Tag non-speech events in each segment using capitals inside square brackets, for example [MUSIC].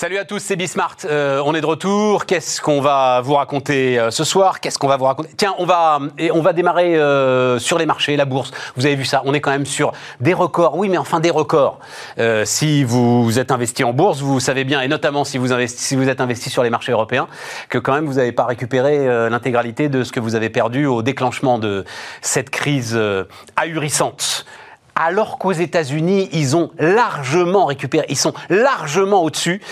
Salut à tous, c'est Bismart. Euh, on est de retour. Qu'est-ce qu'on va vous raconter euh, ce soir? Qu'est-ce qu'on va vous raconter? Tiens, on va et on va démarrer euh, sur les marchés, la bourse. Vous avez vu ça On est quand même sur des records. Oui, mais enfin des records. Euh, si vous êtes investi en bourse, vous savez bien, et notamment si vous, investi, si vous êtes investi sur les marchés européens, que quand même vous n'avez pas récupéré euh, l'intégralité de ce que vous avez perdu au déclenchement de cette crise euh, ahurissante alors qu'aux États-Unis, ils ont largement récupéré, ils sont largement au-dessus.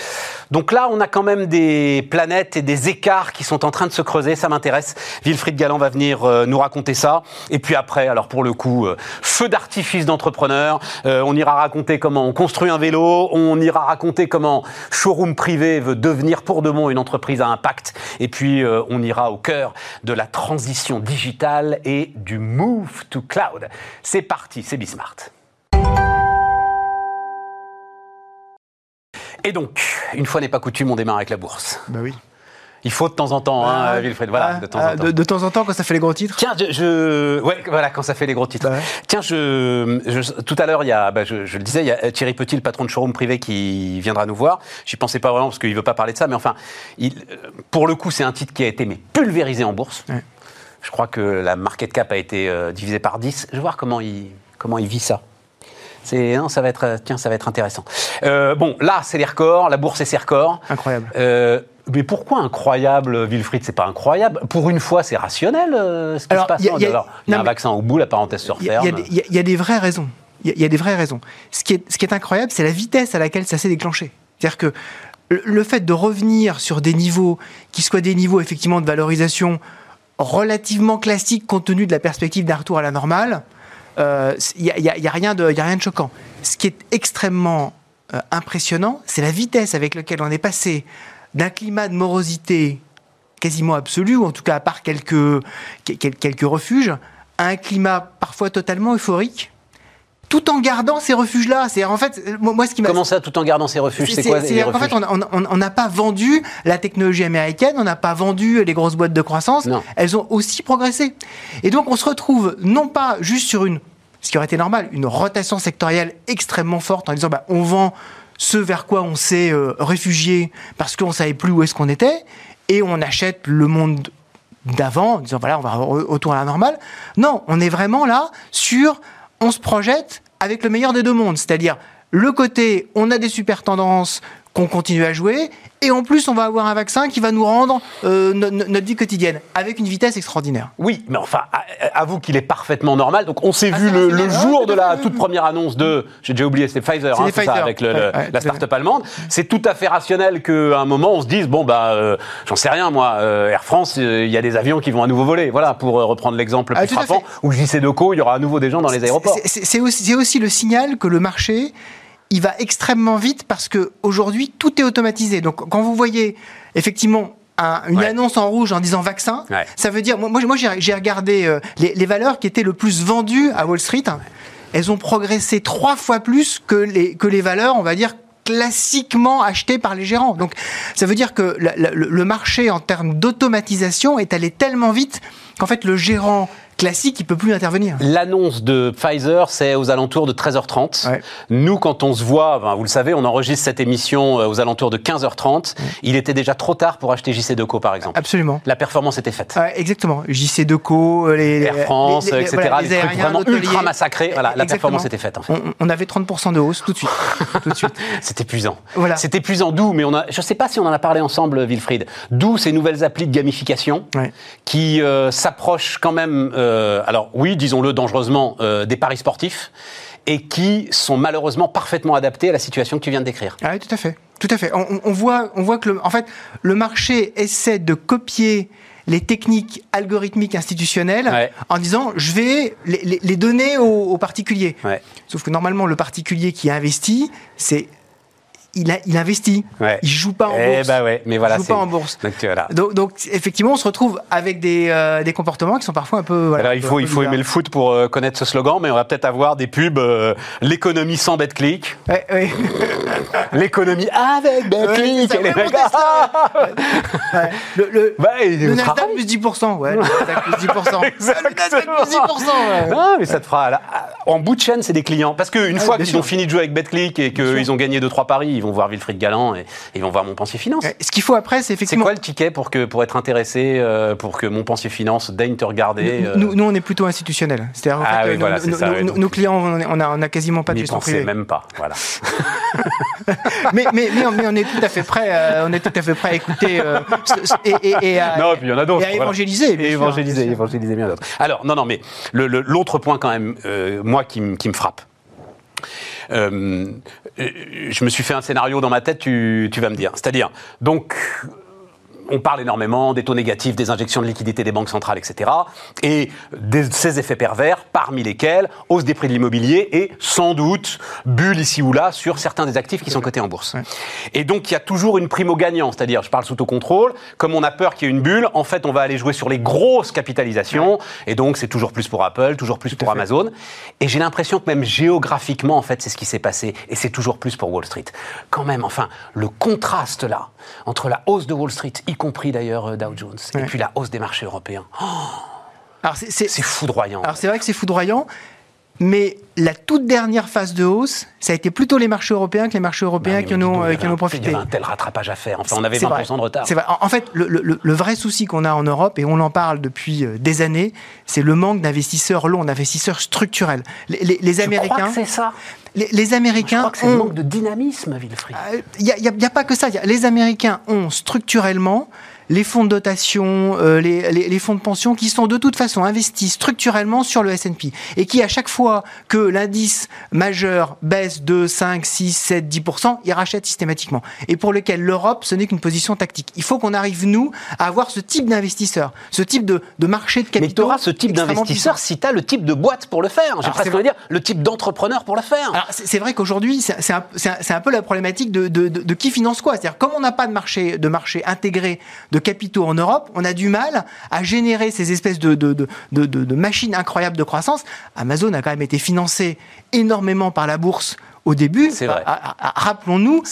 Donc là, on a quand même des planètes et des écarts qui sont en train de se creuser, ça m'intéresse. Wilfried Galland va venir euh, nous raconter ça. Et puis après, alors pour le coup, euh, feu d'artifice d'entrepreneur, euh, on ira raconter comment on construit un vélo, on ira raconter comment Showroom Privé veut devenir pour de bon une entreprise à impact. Et puis, on ira au cœur de la transition digitale et du move to cloud. C'est parti, c'est Bismart. Et donc, une fois n'est pas coutume, on démarre avec la bourse. Bah oui. Il faut de temps en temps, hein, Ah, Wilfried. Voilà, ah, de temps ah, en temps. De, de temps en temps, quand ça fait les gros titres? Tiens, je, je- ouais, voilà, quand ça fait les gros titres. Bah ouais. Tiens, je, je- tout à l'heure, il y a, bah, je, je le disais, il y a Thierry Petit, le patron de showroom privé, qui viendra nous voir. J'y pensais pas vraiment parce qu'il veut pas parler de ça, mais enfin, il, pour le coup, c'est un titre qui a été mais pulvérisé en bourse. Ouais. Je crois que la market cap a été euh, divisée par 10. Je vais voir comment il, comment il vit ça. C'est, non, ça va être, euh, tiens, ça va être intéressant. Euh, bon, là, c'est les records, la bourse et ses records. Incroyable. Euh, mais pourquoi incroyable, Wilfried? C'est pas incroyable. Pour une fois, c'est rationnel ce qui Alors, se passe. y a- y a- Alors, il y a non, un vaccin au bout, la parenthèse se referme. il y a des- il y a- des vraies raisons. Il y a- des vraies raisons. Ce qui est, ce qui est incroyable, c'est la vitesse à laquelle ça s'est déclenché. C'est-à-dire que le- le fait de revenir sur des niveaux qui soient des niveaux effectivement de valorisation relativement classiques compte tenu de la perspective d'un retour à la normale, euh, il n'y a, y a- il y a rien de il y a rien de choquant. Ce qui est extrêmement euh, impressionnant, c'est la vitesse avec laquelle on est passé d'un climat de morosité quasiment absolu, ou en tout cas à part quelques, quel- quelques refuges, à un climat parfois totalement euphorique, tout en gardant ces refuges-là. C'est en fait, moi, ce qui m'a Comment ça, tout en gardant ses refuges? C'est quoi qu'en refuges? fait, on n'a pas vendu la technologie américaine, on n'a pas vendu les grosses boîtes de croissance. Non. Elles ont aussi progressé. Et donc, on se retrouve non pas juste sur une, ce qui aurait été normal, une rotation sectorielle extrêmement forte en disant, bah, on vend ce vers quoi on s'est euh, réfugié parce qu'on savait plus où est-ce qu'on était, et on achète le monde d'avant, en disant voilà, on va re- retour à la normale. Non, on est vraiment là sur, on se projette avec le meilleur des deux mondes, c'est-à-dire le côté, on a des super tendances qu'on continue à jouer, et en plus, on va avoir un vaccin qui va nous rendre euh, no- no- notre vie quotidienne avec une vitesse extraordinaire. Oui, mais enfin, avoue qu'il est parfaitement normal. Donc, on s'est Ah, vu c'est le, Ah, jour de la fait. toute première annonce de, j'ai déjà oublié, c'était Pfizer, C'est hein, c'est ça, avec le- le- Ouais, la start-up allemande. C'est tout à fait rationnel qu'à un moment, on se dise, bon, bah, euh, j'en sais rien, moi, euh, Air France, il y a des avions qui vont à nouveau voler. Voilà, pour reprendre l'exemple le Ah, plus à frappant, où JC Deco, il y aura à nouveau des gens dans les aéroports. C'est- C'est c'est aussi, c'est aussi le signal que le marché, il va extrêmement vite parce que aujourd'hui tout est automatisé. Donc quand vous voyez effectivement un- une Ouais. annonce en rouge en disant vaccin, Ouais. ça veut dire moi, j'ai regardé euh, les, les valeurs qui étaient le plus vendues à Wall Street. Elles ont progressé trois fois plus que les que les valeurs, on va dire classiquement achetées par les gérants. Donc ça veut dire que le marché en termes d'automatisation est allé tellement vite qu'en fait le gérant classique il peut plus intervenir. L'annonce de Pfizer, c'est aux alentours de 13h30. Ouais. Nous, quand on se voit, vous le savez, on enregistre cette émission euh, aux alentours de 15h30. Il était déjà trop tard pour acheter JC Deco, par exemple. Absolument. La performance était faite. Ouais, exactement. JC Deco, euh, les Air France, les- les- etc. voilà, les, les trucs vraiment ultra massacrés. Voilà, la performance était faite, en fait. On, on avait 30% de hausse tout de suite. [LAUGHS] tout de suite. C'est épuisant. Voilà. C'est épuisant. D'où, mais on a, je ne sais pas si on en a parlé ensemble, Wilfried. D'où ces nouvelles applis de gamification qui euh, s'approchent quand même, euh, alors oui, disons-le dangereusement, euh, des paris sportifs et qui sont malheureusement parfaitement adaptés à la situation que tu viens de décrire. Ah oui, tout à fait. Tout à fait. On, on- on voit, on voit que le, en fait, le marché essaie de copier les techniques algorithmiques institutionnelles Ouais. en disant je vais les, les- les donner aux, aux particuliers. Ouais. Sauf que normalement, le particulier qui investit, c'est il, a, il investit. Ouais. Il joue pas en Eh bourse. bah ouais, mais voilà, il joue pas en bourse. Donc, voilà. Donc, donc, effectivement, on se retrouve avec des, euh, des comportements qui sont parfois un peu. voilà, Alors, il faut, il faut aimer le foot pour euh, connaître ce slogan, mais on va peut-être avoir des pubs euh, l'économie sans bet click, Ouais, ouais. [LAUGHS] l'économie avec ça, et les. [LAUGHS] Le, le, bah, le Nasdaq plus 10%, ouais. Le Nasdaq plus 10%. [LAUGHS] Ah, Le Nasdaq plus 10%, ouais. Non, mais ça te fera. là, en bout de chaîne, c'est des clients. Parce qu'une Ah, fois qu'ils ont fini de jouer avec BetClick et qu'ils ont gagné 2-3 paris, ils vont voir Wilfried Galland et ils vont voir Montpensier Finance. Euh, Ce qu'il faut après, c'est C'est effectivement. quoi le ticket pour, que, pour être intéressé, euh, pour que Montpensier Finance daigne te regarder euh, Nous, nous, on est plutôt institutionnel. C'est-à-dire, Ah fait, oui, voilà, nos- c'est nos, ça, nos- ouais, donc- nos clients, on a- on a, quasiment pas de gestion privée. même pas. Voilà. [LAUGHS] mais, mais, mais, on, mais on est tout à fait prêt, euh, on est tout à fait prêt à écouter et, et- et à, Non, puis il y en a d'autres. et à évangéliser. évangéliser, évangéliser bien d'autres. Alors, non, non, mais l'autre point quand même, moi, qui me frappe. Euh, euh, je me suis fait un scénario dans ma tête, tu, tu vas me dire. C'est-à-dire, donc, on parle énormément des taux négatifs, des injections de liquidités des banques centrales, etc. Et de ces effets pervers, parmi lesquels hausse des prix de l'immobilier et sans doute bulle ici ou là sur certains des actifs qui sont cotés en bourse. Et donc il y a toujours une prime au gagnant, c'est-à-dire, je parle sous taux contrôle, comme on a peur qu'il y ait une bulle, en fait on va aller jouer sur les grosses capitalisations, et donc c'est toujours plus pour Apple, toujours plus pour. Amazon. Et j'ai l'impression que même géographiquement, en fait, c'est ce qui s'est passé, et c'est toujours plus pour Wall Street. Quand même, enfin, le contraste là, entre la hausse de Wall Street, y compris d'ailleurs euh, Dow Jones, et puis la hausse des marchés européens, Oh, c'est foudroyant. Alors c'est vrai que c'est foudroyant, mais la toute dernière phase de hausse, ça a été plutôt les marchés européens que les marchés européens Bah qui, en ont, donc, euh, qui en ont un- profité. Il y avait un tel rattrapage à faire. Enfin, on avait C'est 20% vrai. de retard. Vrai. En, en fait, le, le- le vrai souci qu'on a en Europe, et on en parle depuis euh, des années, c'est le manque d'investisseurs longs, d'investisseurs structurels. Les, les- les Tu crois Américains, c'est ça? les, les Je Américains crois que c'est le manque de dynamisme, Wilfried. il n'y a, pas que ça. Y a- les Américains ont structurellement les fonds de dotation, euh, les, les- les fonds de pension qui sont de toute façon investis structurellement sur le S&P et qui, à chaque fois que l'indice majeur baisse de 5, 6, 7, 10%, ils rachètent systématiquement. Et pour lequel l'Europe, ce n'est qu'une position tactique. Il faut qu'on arrive, nous, à avoir ce type d'investisseurs, ce type de, de marché de Mais capitaux. tu auras ce type d'investisseur si tu as le type de boîte pour le faire. J'ai presque dire le type d'entrepreneur pour le faire. Alors, c'est vrai qu'aujourd'hui, c'est un, un- un peu la problématique de, de- de- de qui finance quoi. C'est-à-dire, comme on n'a pas de marché, de marché intégré de capitaux en Europe, on a du mal à générer ces espèces de, machines incroyables de croissance. Amazon a quand même été financé énormément par la bourse au début. C'est vrai. Rappelons-nous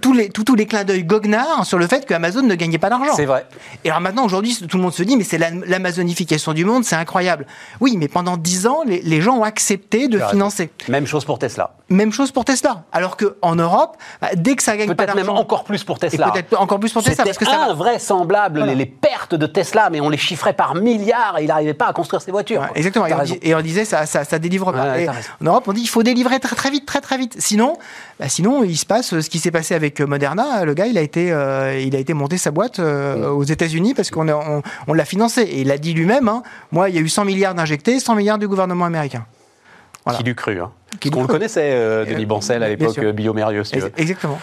tous les, tous- tous les clins d'œil goguenards sur le fait que Amazon ne gagnait pas d'argent. C'est vrai. Et alors maintenant, aujourd'hui, tout le monde se dit, mais c'est la- l'amazonification du monde, c'est incroyable. Oui, mais pendant dix ans, les, les gens ont accepté de raison. financer. Même chose pour Tesla. Même chose pour Tesla. Alors qu'en Europe, bah, dès que ça gagne pas Peut-être même d'argent, encore plus pour Tesla. peut-être encore plus pour Tesla, parce que ça invraisemblable Voilà. les, les pertes de Tesla, mais on les chiffrait par milliards et il n'arrivait pas à construire ses voitures. Ouais, exactement. Et on, et disait ça, ça, ça délivre pas. Ouais, en Europe, on dit il faut délivrer très très vite, très très vite. Sinon, bah, sinon il se passe euh, ce qui s'est passé avec euh, Moderna. Le gars, il a été, euh, il a été monter sa boîte euh, aux États-Unis parce qu'on a- on, on l'a financé. Et il a dit lui-même. hein, moi, il y a eu 100 milliards d'injectés, 100 milliards du gouvernement américain. Voilà. Qui l'eût cru hein. Qui Parce qu'on l'eût le connaissait, euh, Denis Bancel, à l'époque, Biomérieux, si Exactement.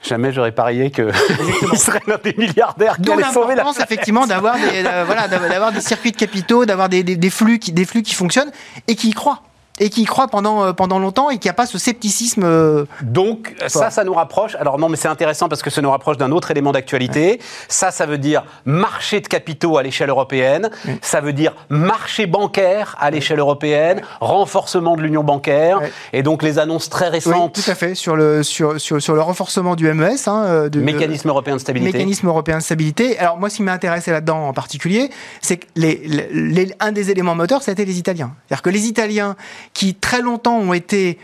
Jamais j'aurais parié qu'il [LAUGHS] serait l'un des milliardaires qui D'où allait sauver la l'importance effectivement d'avoir des, voilà, d'avoir d'avoir des circuits de capitaux, d'avoir des, des- des flux qui, des flux qui fonctionnent et qui y croient. Et qui y croient pendant, euh, pendant longtemps et qui a pas ce scepticisme. euh, Donc ça, ça nous rapproche. Alors non, mais c'est intéressant parce que ça nous rapproche d'un autre élément d'actualité. Ça, ça veut dire marché de capitaux à l'échelle européenne. Ça veut dire marché bancaire à l'échelle européenne, renforcement de l'union bancaire. Et donc les annonces très oui, récentes, tout à fait, sur le, sur, sur, sur le renforcement du MES. Hein, euh, de, mécanisme européen de stabilité. mécanisme européen de stabilité. Alors moi, ce qui m'a intéressé là-dedans en particulier, c'est que les, les- les- un des éléments moteurs, c'était les Italiens. C'est-à-dire que les Italiens, qui très longtemps ont été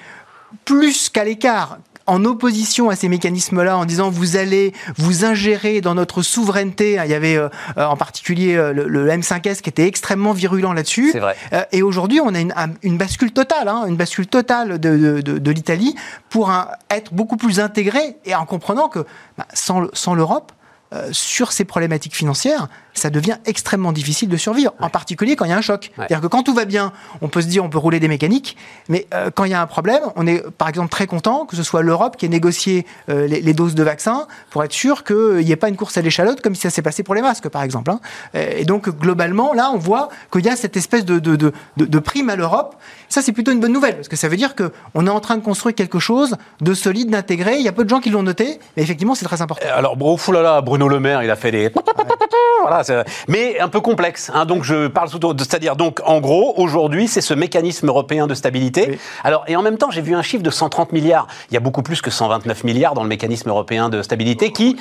plus qu'à l'écart en opposition à ces mécanismes-là, en disant vous allez vous ingérer dans notre souveraineté. Il y avait euh, en particulier euh, le, le M5S qui était extrêmement virulent là-dessus. C'est vrai. Euh, et aujourd'hui, on a une, un- une bascule totale, hein, une bascule totale de, de- de- de l'Italie pour un- être beaucoup plus intégrée et en comprenant que bah, sans, le- sans l'Europe, euh, sur ces problématiques financières, ça devient extrêmement difficile de survivre, en particulier quand il y a un choc. C'est-à-dire que quand tout va bien, on peut se dire on peut rouler des mécaniques, mais euh, quand il y a un problème, on est par exemple très content que ce soit l'Europe qui ait négocié euh, les, les doses de vaccins pour être sûr qu'il n'y ait pas une course à l'échalote comme si ça s'est passé pour les masques par exemple. hein. Euh, Et donc globalement, là, on voit qu'il y a cette espèce de, de, de, de- prime à l'Europe. Ça, c'est plutôt une bonne nouvelle parce que ça veut dire qu'on est en train de construire quelque chose de solide, d'intégré. Il y a peu de gens qui l'ont noté, mais effectivement, c'est très important. Alors, bro, fou là là, Bruno Le Maire, il a fait des. [LAUGHS] voilà, mais un peu complexe. hein. donc je parle sous c'est-à-dire donc en gros aujourd'hui c'est ce mécanisme européen de stabilité. Oui. Alors et en même temps j'ai vu un chiffre de 130 milliards. Il y a beaucoup plus que 129 milliards dans le mécanisme européen de stabilité qui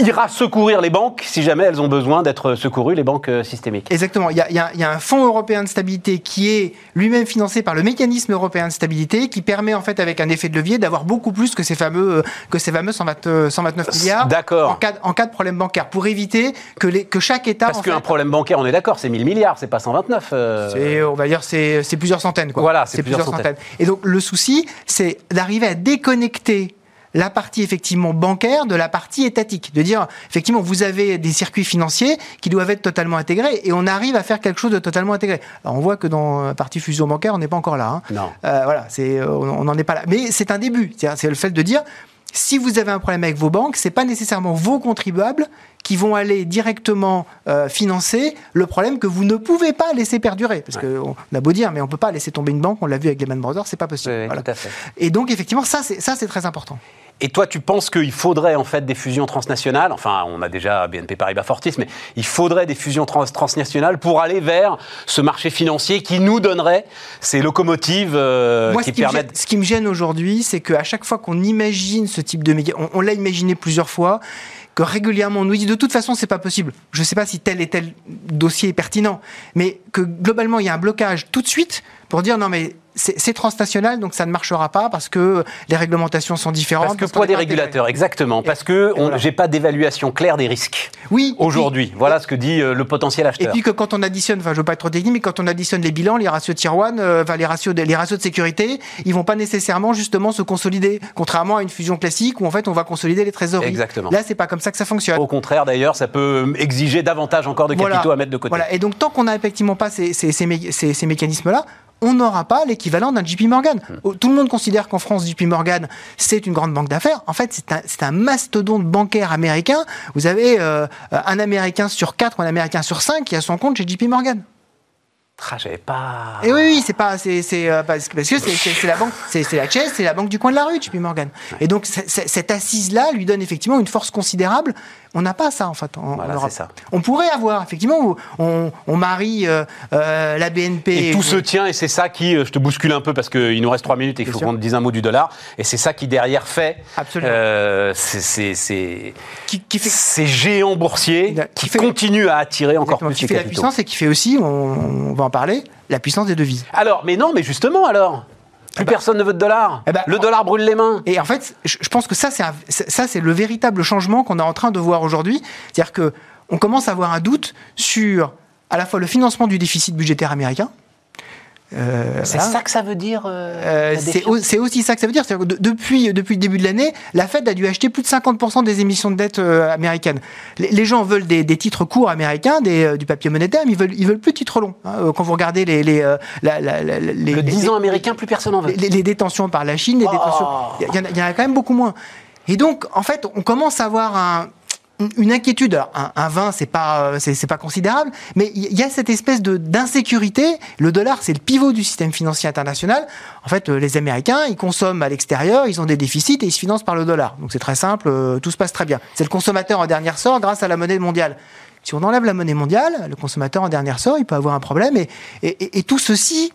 ira secourir les banques si jamais elles ont besoin d'être secourues, les banques euh, systémiques. Exactement. Il y, a, il y a- il y a un fonds européen de stabilité qui est lui-même financé par le mécanisme européen de stabilité, qui permet en fait avec un effet de levier d'avoir beaucoup plus que ces fameux euh, que ces fameux 120, euh, 129 milliards. D'accord. En cas, de- en cas de problème bancaire, pour éviter que les que chaque État Parce qu'un problème bancaire, on est d'accord, c'est 1000 milliards, c'est pas 129. euh. On va dire, c'est plusieurs centaines. Quoi. Voilà, c'est plusieurs centaines. Et donc, le souci, c'est d'arriver à déconnecter la partie effectivement bancaire de la partie étatique. De dire, effectivement, vous avez des circuits financiers qui doivent être totalement intégrés et on arrive à faire quelque chose de totalement intégré. Alors, on voit que dans la partie fusion bancaire, on n'est pas encore là. hein. Non. Euh, voilà, euh, on n'en est pas là. Mais c'est un début. C'est le fait de dire, si vous avez un problème avec vos banques, c'est pas nécessairement vos contribuables qui vont aller directement euh, financer le problème que vous ne pouvez pas laisser perdurer. Parce que on a beau dire, mais on peut pas laisser tomber une banque. On l'a vu avec Lehman Brothers, c'est pas possible. Oui, oui, Voilà. tout à fait. Et donc effectivement, ça c'est très important. Et toi, tu penses qu'il faudrait en fait des fusions transnationales? Enfin, on a déjà BNP Paribas Fortis, mais il faudrait des fusions trans- transnationales pour aller vers ce marché financier qui nous donnerait ces locomotives euh, Moi, qui ce qui, me permettent. gêne, ce qui me gêne aujourd'hui, c'est qu'à chaque fois qu'on imagine ce type de méga, on, on l'a imaginé plusieurs fois, que régulièrement on nous dit de toute façon c'est pas possible. Je ne sais pas si tel et tel dossier est pertinent, mais que globalement il y a un blocage tout de suite pour dire non mais c'est transnational donc ça ne marchera pas parce que les réglementations sont différentes. Parce que poids des régulateurs, exactement. Parce que voilà. j'ai pas d'évaluation claire des risques Oui. et aujourd'hui. Voilà ce que dit euh, le potentiel Et acheteur. puis que quand on additionne, enfin je veux pas être trop technique, mais quand on additionne les bilans, les ratios de tier one, euh, enfin les ratios de, les ratios de sécurité, ils vont pas nécessairement justement se consolider, contrairement à une fusion classique où en fait on va consolider les trésoreries. Exactement. Là c'est pas comme ça que ça fonctionne. Au contraire, d'ailleurs, ça peut exiger davantage encore de capitaux à mettre de côté. Voilà. Et donc tant qu'on n'a effectivement pas ces, ces, ces, mé- ces- ces mécanismes-là, on n'aura pas l'équivalent d'un JP Morgan. Hmm. Tout le monde considère qu'en France, JP Morgan, c'est une grande banque d'affaires. En fait, c'est un, mastodonte bancaire américain. Vous avez euh, un Américain sur quatre ou un Américain sur cinq qui a son compte chez JP Morgan. Ah, j'avais pas. Et oui, oui, c'est pas, c'est, c'est euh, parce que c'est, la banque, c'est, la Chase, c'est la banque du coin de la rue, JP Morgan. Et donc cette assise-là lui donne effectivement une force considérable. On n'a pas ça en fait. En, Voilà, c'est ça. On pourrait avoir effectivement, on, on marie euh, euh, la BNP. Et tout se tient, et c'est ça qui, euh, je te bouscule un peu parce qu'il nous reste trois minutes et il faut qu'on te dise un mot du dollar. Et c'est ça qui derrière fait Absolument. euh, ces- ces- ces- qui, qui fait, ces géants boursiers Qui qui, fait- continuent à attirer encore exactement, plus qui les fait la puissance et qui fait aussi, on, on va en parler, la puissance des devises. Alors, mais non, mais justement alors, plus personne ne veut de dollars. Eh ben, le dollar brûle les mains. Et en fait, je pense que ça, c'est- ça, c'est le véritable changement qu'on est en train de voir aujourd'hui. C'est-à-dire que on commence à avoir un doute sur à la fois le financement du déficit budgétaire américain. Euh, C'est voilà. ça que ça veut dire. euh, Euh, c'est au- aussi ça que ça veut dire. Que de- depuis, depuis le début de l'année, la Fed a dû acheter plus de 50% des émissions de dette euh, américaines. Les, les gens veulent des, des titres courts américains, des, euh, du papier monétaire, mais ils veulent, ils veulent plus de titres longs. hein. Euh, Quand vous regardez les, les, la- la- la- les, Le les- 10 ans américain, plus personne en veut. les, détentions par la Chine, les Oh. détentions. Il y, y en a quand même beaucoup moins. Et donc, en fait, on commence à avoir un- une- inquiétude. Un, un 20, c'est pas, euh, c'est pas considérable, mais il y a cette espèce de d'insécurité. Le dollar, c'est le pivot du système financier international. En fait, euh, les Américains, ils consomment à l'extérieur, ils ont des déficits et ils se financent par le dollar. Donc c'est très simple, euh, tout se passe très bien. C'est le consommateur en dernier sort grâce à la monnaie mondiale. Si on enlève la monnaie mondiale, le consommateur en dernier sort, il peut avoir un problème. Et, et, et- et tout ceci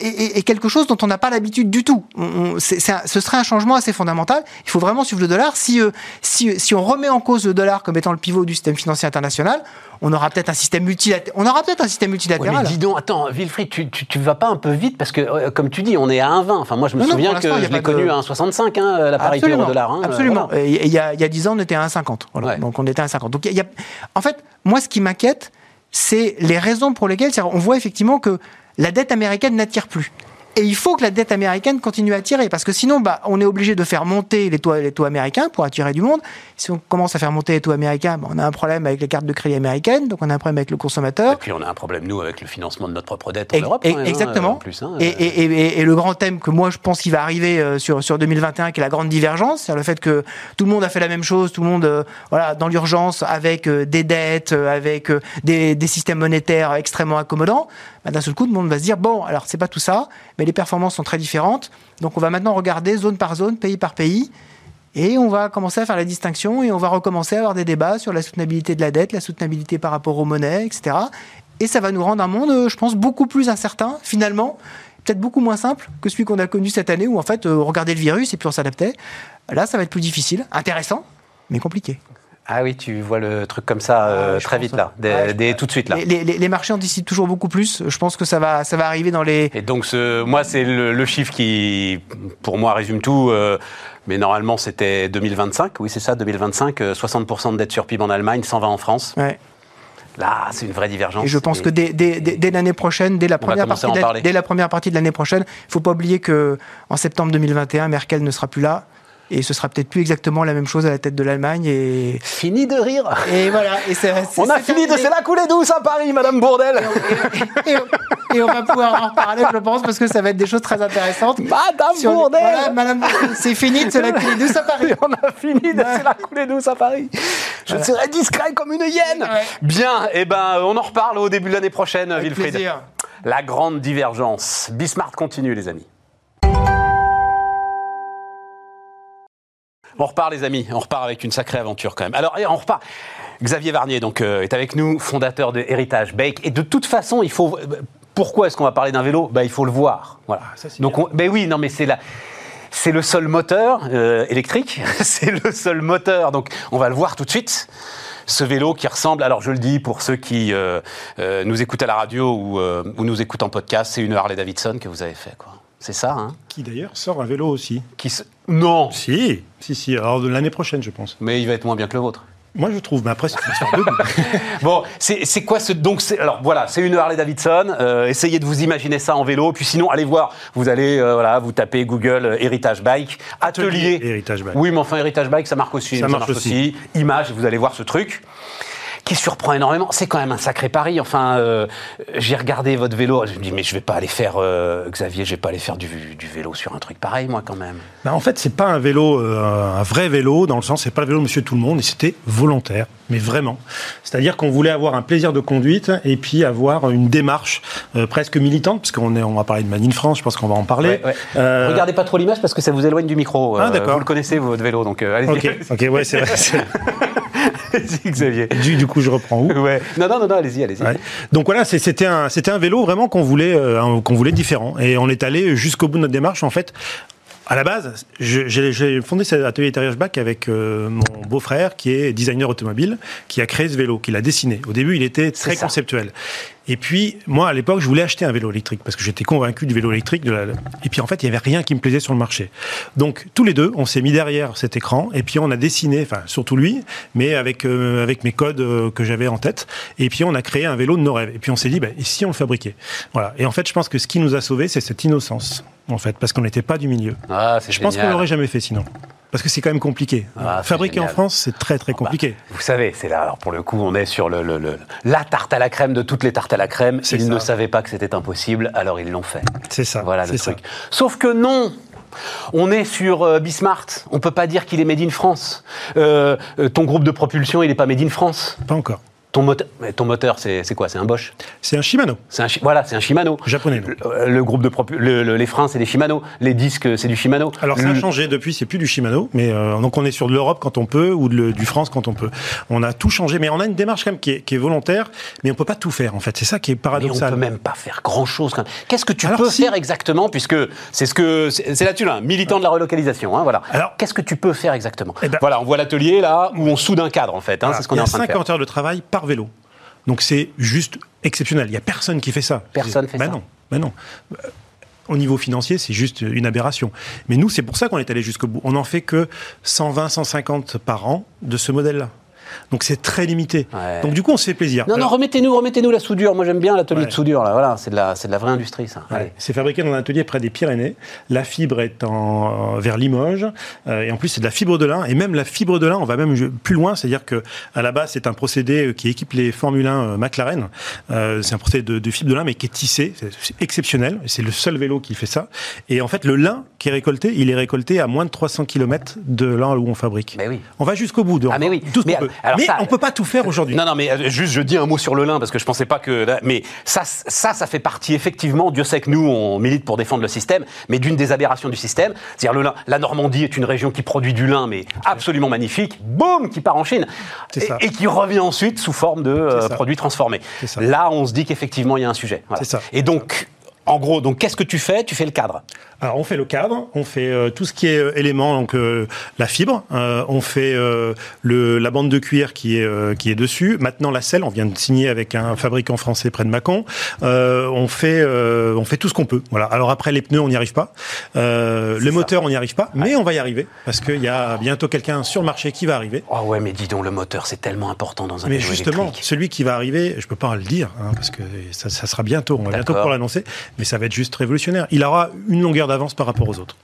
est, quelque chose dont on n'a pas l'habitude du tout. On- on- c'est- c'est un- ce serait un changement assez fondamental. Il faut vraiment suivre le dollar. Si, euh, si, si on remet en cause le dollar comme étant le pivot du système financier international, on aura peut-être un système multilatéral. On aura peut-être un système Ouais, multilatéral. mais dis donc, attends, Wilfried, tu, tu, tu vas pas un peu vite parce que, euh, comme tu dis, on est à 1,20. Enfin, moi, je me Non, souviens que je l'ai de- connu à 1,65, hein, la parité Absolument. euro-dollar. hein, euh, Absolument. voilà. Et il y, a, il y a 10 ans, on était à 1,50. Voilà. Ouais. Donc on était à 1,50. Donc il y a- en fait, moi, ce qui m'inquiète, c'est les raisons pour lesquelles on voit effectivement que la dette américaine n'attire plus. Et il faut que la dette américaine continue à attirer, parce que sinon, bah, on est obligé de faire monter les taux, les taux américains pour attirer du monde. Si on commence à faire monter les taux américains, bah, on a un problème avec les cartes de crédit américaines, donc on a un problème avec le Et consommateur. puis, on a un problème, nous, avec le financement de notre propre dette en Et- Europe. et- hein, exactement. en plus, hein, Et, et- et- et le grand thème que moi je pense qu'il va arriver euh, sur, sur 2021, qui est la grande divergence, c'est le fait que tout le monde a fait la même chose, tout le monde, euh, voilà, dans l'urgence, avec euh, des dettes, euh, avec des, des systèmes monétaires extrêmement accommodants. Bah, D'un seul coup, tout le monde va se dire bon, alors c'est pas tout ça, mais les performances sont très différentes. Donc on va maintenant regarder zone par zone, pays par pays. Et on va commencer à faire la distinction et on va recommencer à avoir des débats sur la soutenabilité de la dette, la soutenabilité par rapport aux monnaies, etc. Et ça va nous rendre un monde, euh, je pense, beaucoup plus incertain, finalement, peut-être beaucoup moins simple que celui qu'on a connu cette année, où en fait, euh, on regardait le virus et puis on s'adaptait. Là, ça va être plus difficile, intéressant, mais compliqué. Ah oui, tu vois le truc comme ça euh, Ah, je très vite là. Ouais, dès tout de suite là. Les, les- les marchés anticipent toujours beaucoup plus. Je pense que ça va, ça va arriver dans les. Et donc, ce, moi, c'est le, le chiffre qui, pour moi, résume tout. euh, mais normalement, c'était 2025. Oui, c'est ça, 2025. euh, 60% de dette sur PIB en Allemagne, 120 en France. Ouais. Là, c'est une vraie divergence. Et je pense que dès, dès- dès- dès l'année prochaine, dès la, première partie de la- dès la première partie de l'année prochaine, il ne faut pas oublier que en septembre 2021, Merkel ne sera plus là. Et ce sera peut-être plus exactement la même chose à la tête de l'Allemagne. Et, Fini de rire. et voilà. Et c'est- [LAUGHS] c'est- On a c'est fini de c'est la coulée douce à Paris, Madame Bourdel. et, on- et on va pouvoir en reparler, je pense, parce que ça va être des choses très intéressantes. Madame Sur les- Bourdel. voilà, Madame c'est fini de se la couler douce à Paris. On a fini de c'est la coulée douce à Paris. Je serai discret comme une hyène. Ouais. Bien, et ben, on en reparle au début de l'année prochaine, Avec Wilfried. plaisir. La grande divergence. Bismarck continue, les amis. On repart, les amis. On repart avec une sacrée aventure quand même. Alors, on repart. Xavier Varnier donc euh, est avec nous, fondateur de Héritage Bake. Et de toute façon, il faut. Pourquoi est-ce qu'on va parler d'un vélo? Bah, il faut le voir. Voilà. ça, c'est donc, on- ben oui, non, mais c'est la. C'est le seul moteur euh, électrique, [LAUGHS] c'est le seul moteur, donc on va le voir tout de suite. Ce vélo qui ressemble, alors je le dis pour ceux qui euh, euh, nous écoutent à la radio ou, euh, ou nous écoutent en podcast, c'est une Harley Davidson que vous avez fait, quoi. C'est ça, hein Qui d'ailleurs sort un vélo aussi. qui se... Non Si, si, si. Alors de l'année prochaine, je pense. Mais il va être moins bien que le vôtre. Moi, je trouve. Mais après, [LAUGHS] c'est une. Bon, c'est quoi ce. Donc, c'est- alors voilà, c'est une Harley Davidson. Euh, essayez de vous imaginer ça en vélo. Puis sinon, allez voir. Vous allez, euh, voilà, vous tapez Google euh, Héritage Bike, atelier. Héritage Bike. Oui, mais enfin, Héritage Bike, ça marque aussi. Ça marche aussi. Image, vous allez voir ce truc. Qui surprend énormément, c'est quand même un sacré pari. Enfin, euh, j'ai regardé votre vélo, je me dis mais je vais pas aller faire euh, Xavier, je vais pas aller faire du, du vélo sur un truc pareil, moi quand même. Bah, en fait, c'est pas un vélo, euh, un vrai vélo, dans le sens, c'est pas le vélo Monsieur Tout le Monde, et c'était volontaire, mais vraiment. C'est-à-dire qu'on voulait avoir un plaisir de conduite et puis avoir une démarche presque militante, parce qu'on est, on va parler de Manine France, je pense qu'on va en parler. Ouais, ouais. Regardez pas trop l'image parce que ça vous éloigne du micro. Ah. Vous le connaissez votre vélo, donc allez-y. Ok, ok, ouais, c'est vrai. [LAUGHS] [LAUGHS] Xavier. Du, du coup, je reprends où? Ouais. Non, non, non, non allez-y, allez-y. Ouais. Donc voilà, c'était un, vélo vraiment qu'on voulait, euh, qu'on voulait différent. Et on est allé jusqu'au bout de notre démarche. En fait, à la base, j'ai fondé cet atelier Back avec euh, mon beau-frère qui est designer automobile, qui a créé ce vélo, qui l'a dessiné. Au début, il était très conceptuel. Et puis, moi, à l'époque, je voulais acheter un vélo électrique parce que j'étais convaincu du vélo électrique. De la... Et puis, en fait, il y avait rien qui me plaisait sur le marché. Donc, tous les deux, on s'est mis derrière cet écran et puis on a dessiné, enfin, surtout lui, mais avec, euh, avec mes codes euh, que j'avais en tête. Et puis, on a créé un vélo de nos rêves. Et puis, on s'est dit, bah, et si on le fabriquait? Voilà. Et en fait, je pense que ce qui nous a sauvés, c'est cette innocence, en fait, parce qu'on n'était pas du milieu. Ah, c'est Je pense qu'on l'aurait jamais fait sinon. Parce que c'est quand même compliqué. Ah, Fabriquer en. France, c'est très très Bah, compliqué. vous savez, c'est là, alors pour le coup, on est sur le, le- le- la tarte à la crème de toutes les tartes à la crème. Ils ça. ne savaient pas que c'était impossible, alors ils l'ont fait. C'est ça. Voilà le ça. truc. Sauf que non on est sur euh, Bismart. On peut pas dire qu'il est made in France. Euh, euh, ton groupe de propulsion, il est pas made in France. Pas encore. Ton moteur, mais ton moteur, c'est quoi? C'est un Bosch? C'est un Shimano, un voilà, c'est un Shimano. japonais. non. Le, le groupe de le- le- les freins, c'est des Shimano. Les disques, c'est du Shimano. Alors ça a changé depuis, c'est plus du Shimano, mais euh, donc on est sur de l'Europe quand on peut ou de du France quand on peut. On a tout changé, mais on a une démarche quand même qui est, qui est volontaire, mais on peut pas tout faire en fait. C'est ça qui est Mais on paradoxal. peut même pas faire grand chose. Qu'est-ce que tu Alors, peux si. faire exactement, puisque c'est ce que c'est là-dessus là, militant de la relocalisation. Hein, voilà. Alors- Qu'est-ce que tu peux faire exactement? Eh ben- Voilà, on voit l'atelier là où on soude un cadre en fait. Hein, Voilà. c'est ce qu'on est en train de faire. 50 heures de travail par vélo. Donc c'est juste exceptionnel. Il y a personne qui fait ça. Personne fait Ben ça. Non, ben non. Euh, Au niveau financier, c'est juste une aberration. Mais nous, c'est pour ça qu'on est allé jusqu'au bout. On n'en fait que 120, 150 par an de ce modèle-là. Donc c'est très limité. Ouais. Donc du coup, on se fait plaisir. Non, non, remettez-nous, remettez-nous la soudure. Moi, j'aime bien l'atelier Ouais. de soudure là. Voilà, c'est de la, c'est de la vraie industrie ça. Ouais. C'est fabriqué dans un atelier près des Pyrénées. La fibre est en, vers Limoges. Euh, et en plus, c'est de la fibre de lin. Et même la fibre de lin, on va même plus loin. C'est-à-dire que à la base, c'est un procédé qui équipe les Formule 1 euh, McLaren. Euh, c'est un procédé de, de fibre de lin, mais qui est tissé. C'est c'est exceptionnel. C'est le seul vélo qui fait ça. Et en fait, le lin qui est récolté, il est récolté à moins de 300 km de là où on fabrique. Mais oui. On va jusqu'au bout. De, Ah mais oui, tout ce mais mais on peut pas tout faire aujourd'hui. Non, non, mais euh, juste, je dis un mot sur le lin parce que je pensais pas que. Mais ça, ça, ça fait partie effectivement. Dieu sait que nous, on milite pour défendre le système, mais d'une des aberrations du système. C'est-à-dire le lin. La Normandie est une région qui produit du lin, mais absolument magnifique. Boum, qui part en Chine et, et, qui revient ensuite sous forme de euh, produits transformés. Là, on se dit qu'effectivement, il y a un sujet. Ça. Et donc, en gros, donc qu'est-ce que tu fais? Tu fais le cadre. Alors on fait le cadre, on fait euh, tout ce qui est euh, élément, donc euh, la fibre, on fait le, la bande de cuir qui est qui est dessus. Maintenant la selle, on vient de signer avec un fabricant français près de Mâcon. on fait on fait tout ce qu'on peut. Voilà. Alors après les pneus, on n'y arrive pas. le moteur, on n'y arrive pas, mais on va y arriver parce qu'il y a bientôt quelqu'un sur le marché qui va arriver. Oh ouais, mais dis donc le moteur, c'est tellement important dans un Mais justement, celui qui va arriver, je peux pas le dire hein, parce que ça, ça, sera bientôt. On va bientôt pour l'annoncer, mais ça va être juste révolutionnaire. Il aura une longueur d'avance par rapport aux autres.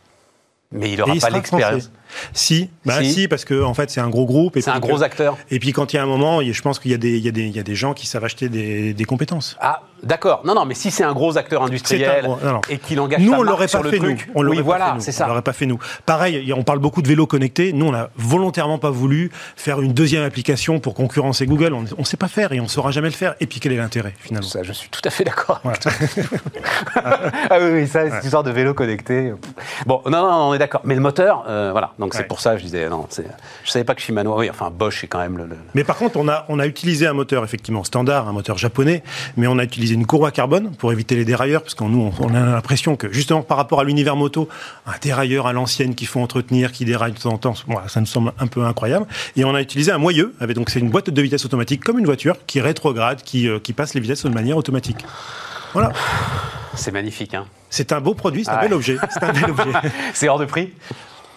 Mais il n'aura pas l'expérience. Si, bah si. parce que en fait c'est un gros groupe. C'est un gros acteur. Et puis quand il y a un moment, je pense qu'il y, y, y, a des gens qui savent acheter des, des compétences. Ah, d'accord. Non, non, mais si c'est un gros acteur industriel et qu'il engage nous, on l'aurait pas fait nous. On voilà, c'est ça. On l'aurait pas fait nous. Pareil, on parle beaucoup de vélos connectés. Nous, on n'a volontairement pas voulu faire une deuxième application pour concurrencer Google. On ne sait pas faire et on ne saura jamais le faire. Et puis quel est l'intérêt finalement? Ça, je suis tout à fait d'accord. [LAUGHS] ah oui, oui, ça, c'est une sorte de vélo connecté. Bon, non, non, on est d'accord. Mais le moteur, euh, voilà. Donc c'est pour ça, je disais non, je savais pas que Shimano, oui, enfin Bosch est quand même le, Mais par contre, on a, on a utilisé un moteur effectivement standard, un moteur japonais, mais on a utilisé une courroie carbone pour éviter les dérailleurs, parce qu'en nous, on, a l'impression que justement par rapport à l'univers moto, un dérailleur à l'ancienne qu'il faut entretenir, qui déraille de temps en temps, voilà, ça nous semble un peu incroyable. Et on a utilisé un moyeu, avec donc c'est une boîte de vitesse automatique comme une voiture qui rétrograde, qui, euh, qui passe les vitesses de manière automatique. Voilà. C'est magnifique, hein. C'est un beau produit, c'est un bel objet. C'est un bel [LAUGHS] objet. c'est hors de prix?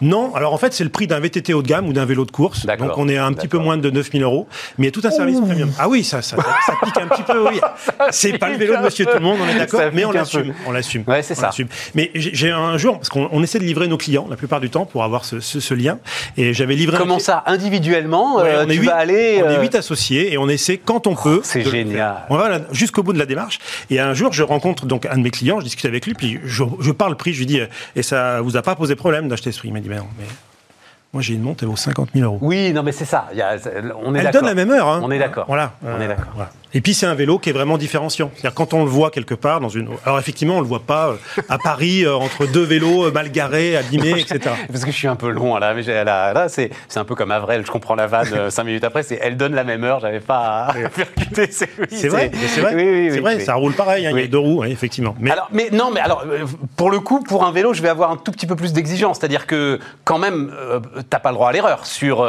Non, alors en fait, c'est le prix d'un VTT haut de gamme ou d'un vélo de course. Donc on est un petit peu moins de 9000 euros. Mais il y a tout un service premium. Ah oui, ça, ça, ça, pique un petit peu, oui. [LAUGHS] C'est pas le vélo de monsieur tout le monde, on est d'accord, mais on l'assume. On l'assume. Ouais, c'est ça. Mais j'ai un jour, parce qu'on essaie de livrer nos clients la plupart du temps pour avoir ce, ce, ce lien. Et j'avais livré. Comment ça Individuellement, euh, on est tu 8, vas aller. On est 8 euh, associés et on essaie quand on peut. c'est génial. On va jusqu'au bout de la démarche. Et un jour, je rencontre donc un de mes clients, je discute avec lui, puis je, je parle prix, je lui dis, et ça vous a pas posé problème d'acheter ce prix? Il m'a dit, mais non, mais moi, j'ai une montre, elle vaut 50 000 euros. Oui, non, mais c'est ça. Il y a, on est elle donne la même heure. Hein. On est d'accord. Voilà. On est d'accord. Voilà. Et puis c'est un vélo qui est vraiment différenciant. C'est-à-dire quand on le voit quelque part dans une. Alors effectivement, on le voit pas euh, à Paris euh, entre deux vélos euh, mal garés, abîmés, etc. [LAUGHS] Parce que je suis un peu long là. Mais là, là c'est un peu comme Avrel. Je comprends la vanne cinq minutes après. C'est elle donne la même heure. J'avais pas à percuter. [LAUGHS] C'est vrai. C'est vrai. Oui, c'est vrai. Ça roule pareil. Hein, il y a deux roues, effectivement. Mais... Alors, mais non, mais alors pour le coup, pour un vélo, je vais avoir un tout petit peu plus d'exigence. C'est-à-dire que quand même, t'as pas le droit à l'erreur sur.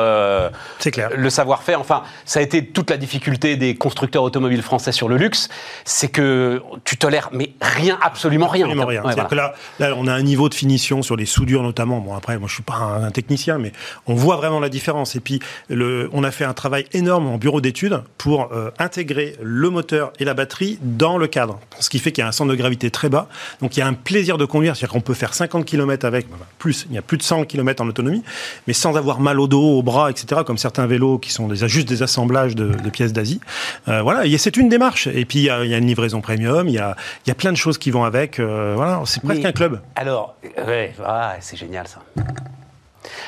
clair. Le savoir-faire. Enfin, ça a été toute la difficulté des constructeurs automobiles français sur le luxe, c'est que tu tolères mais rien, absolument rien. Absolument rien. cest que là, là, on a un niveau de finition sur les soudures notamment. Bon, après, moi, je suis pas un, technicien, mais on voit vraiment la différence. Et puis, le, on a fait un travail énorme en bureau d'études pour euh, intégrer le moteur et la batterie dans le cadre. Ce qui fait qu'il y a un centre de gravité très bas. Donc, il y a un plaisir de conduire. C'est-à-dire qu'on peut faire 50 km avec, plus, il y a plus de 100 km en autonomie, mais sans avoir mal au dos, au bras, etc., comme certains vélos qui sont des, juste des assemblages de, pièces d'Asie. Euh, voilà. Et c'est une démarche. Et puis, il y, a une livraison premium, il y a, y a, plein de choses qui vont avec. Euh, voilà, c'est presque un club. Alors, ouais, ah, c'est génial ça.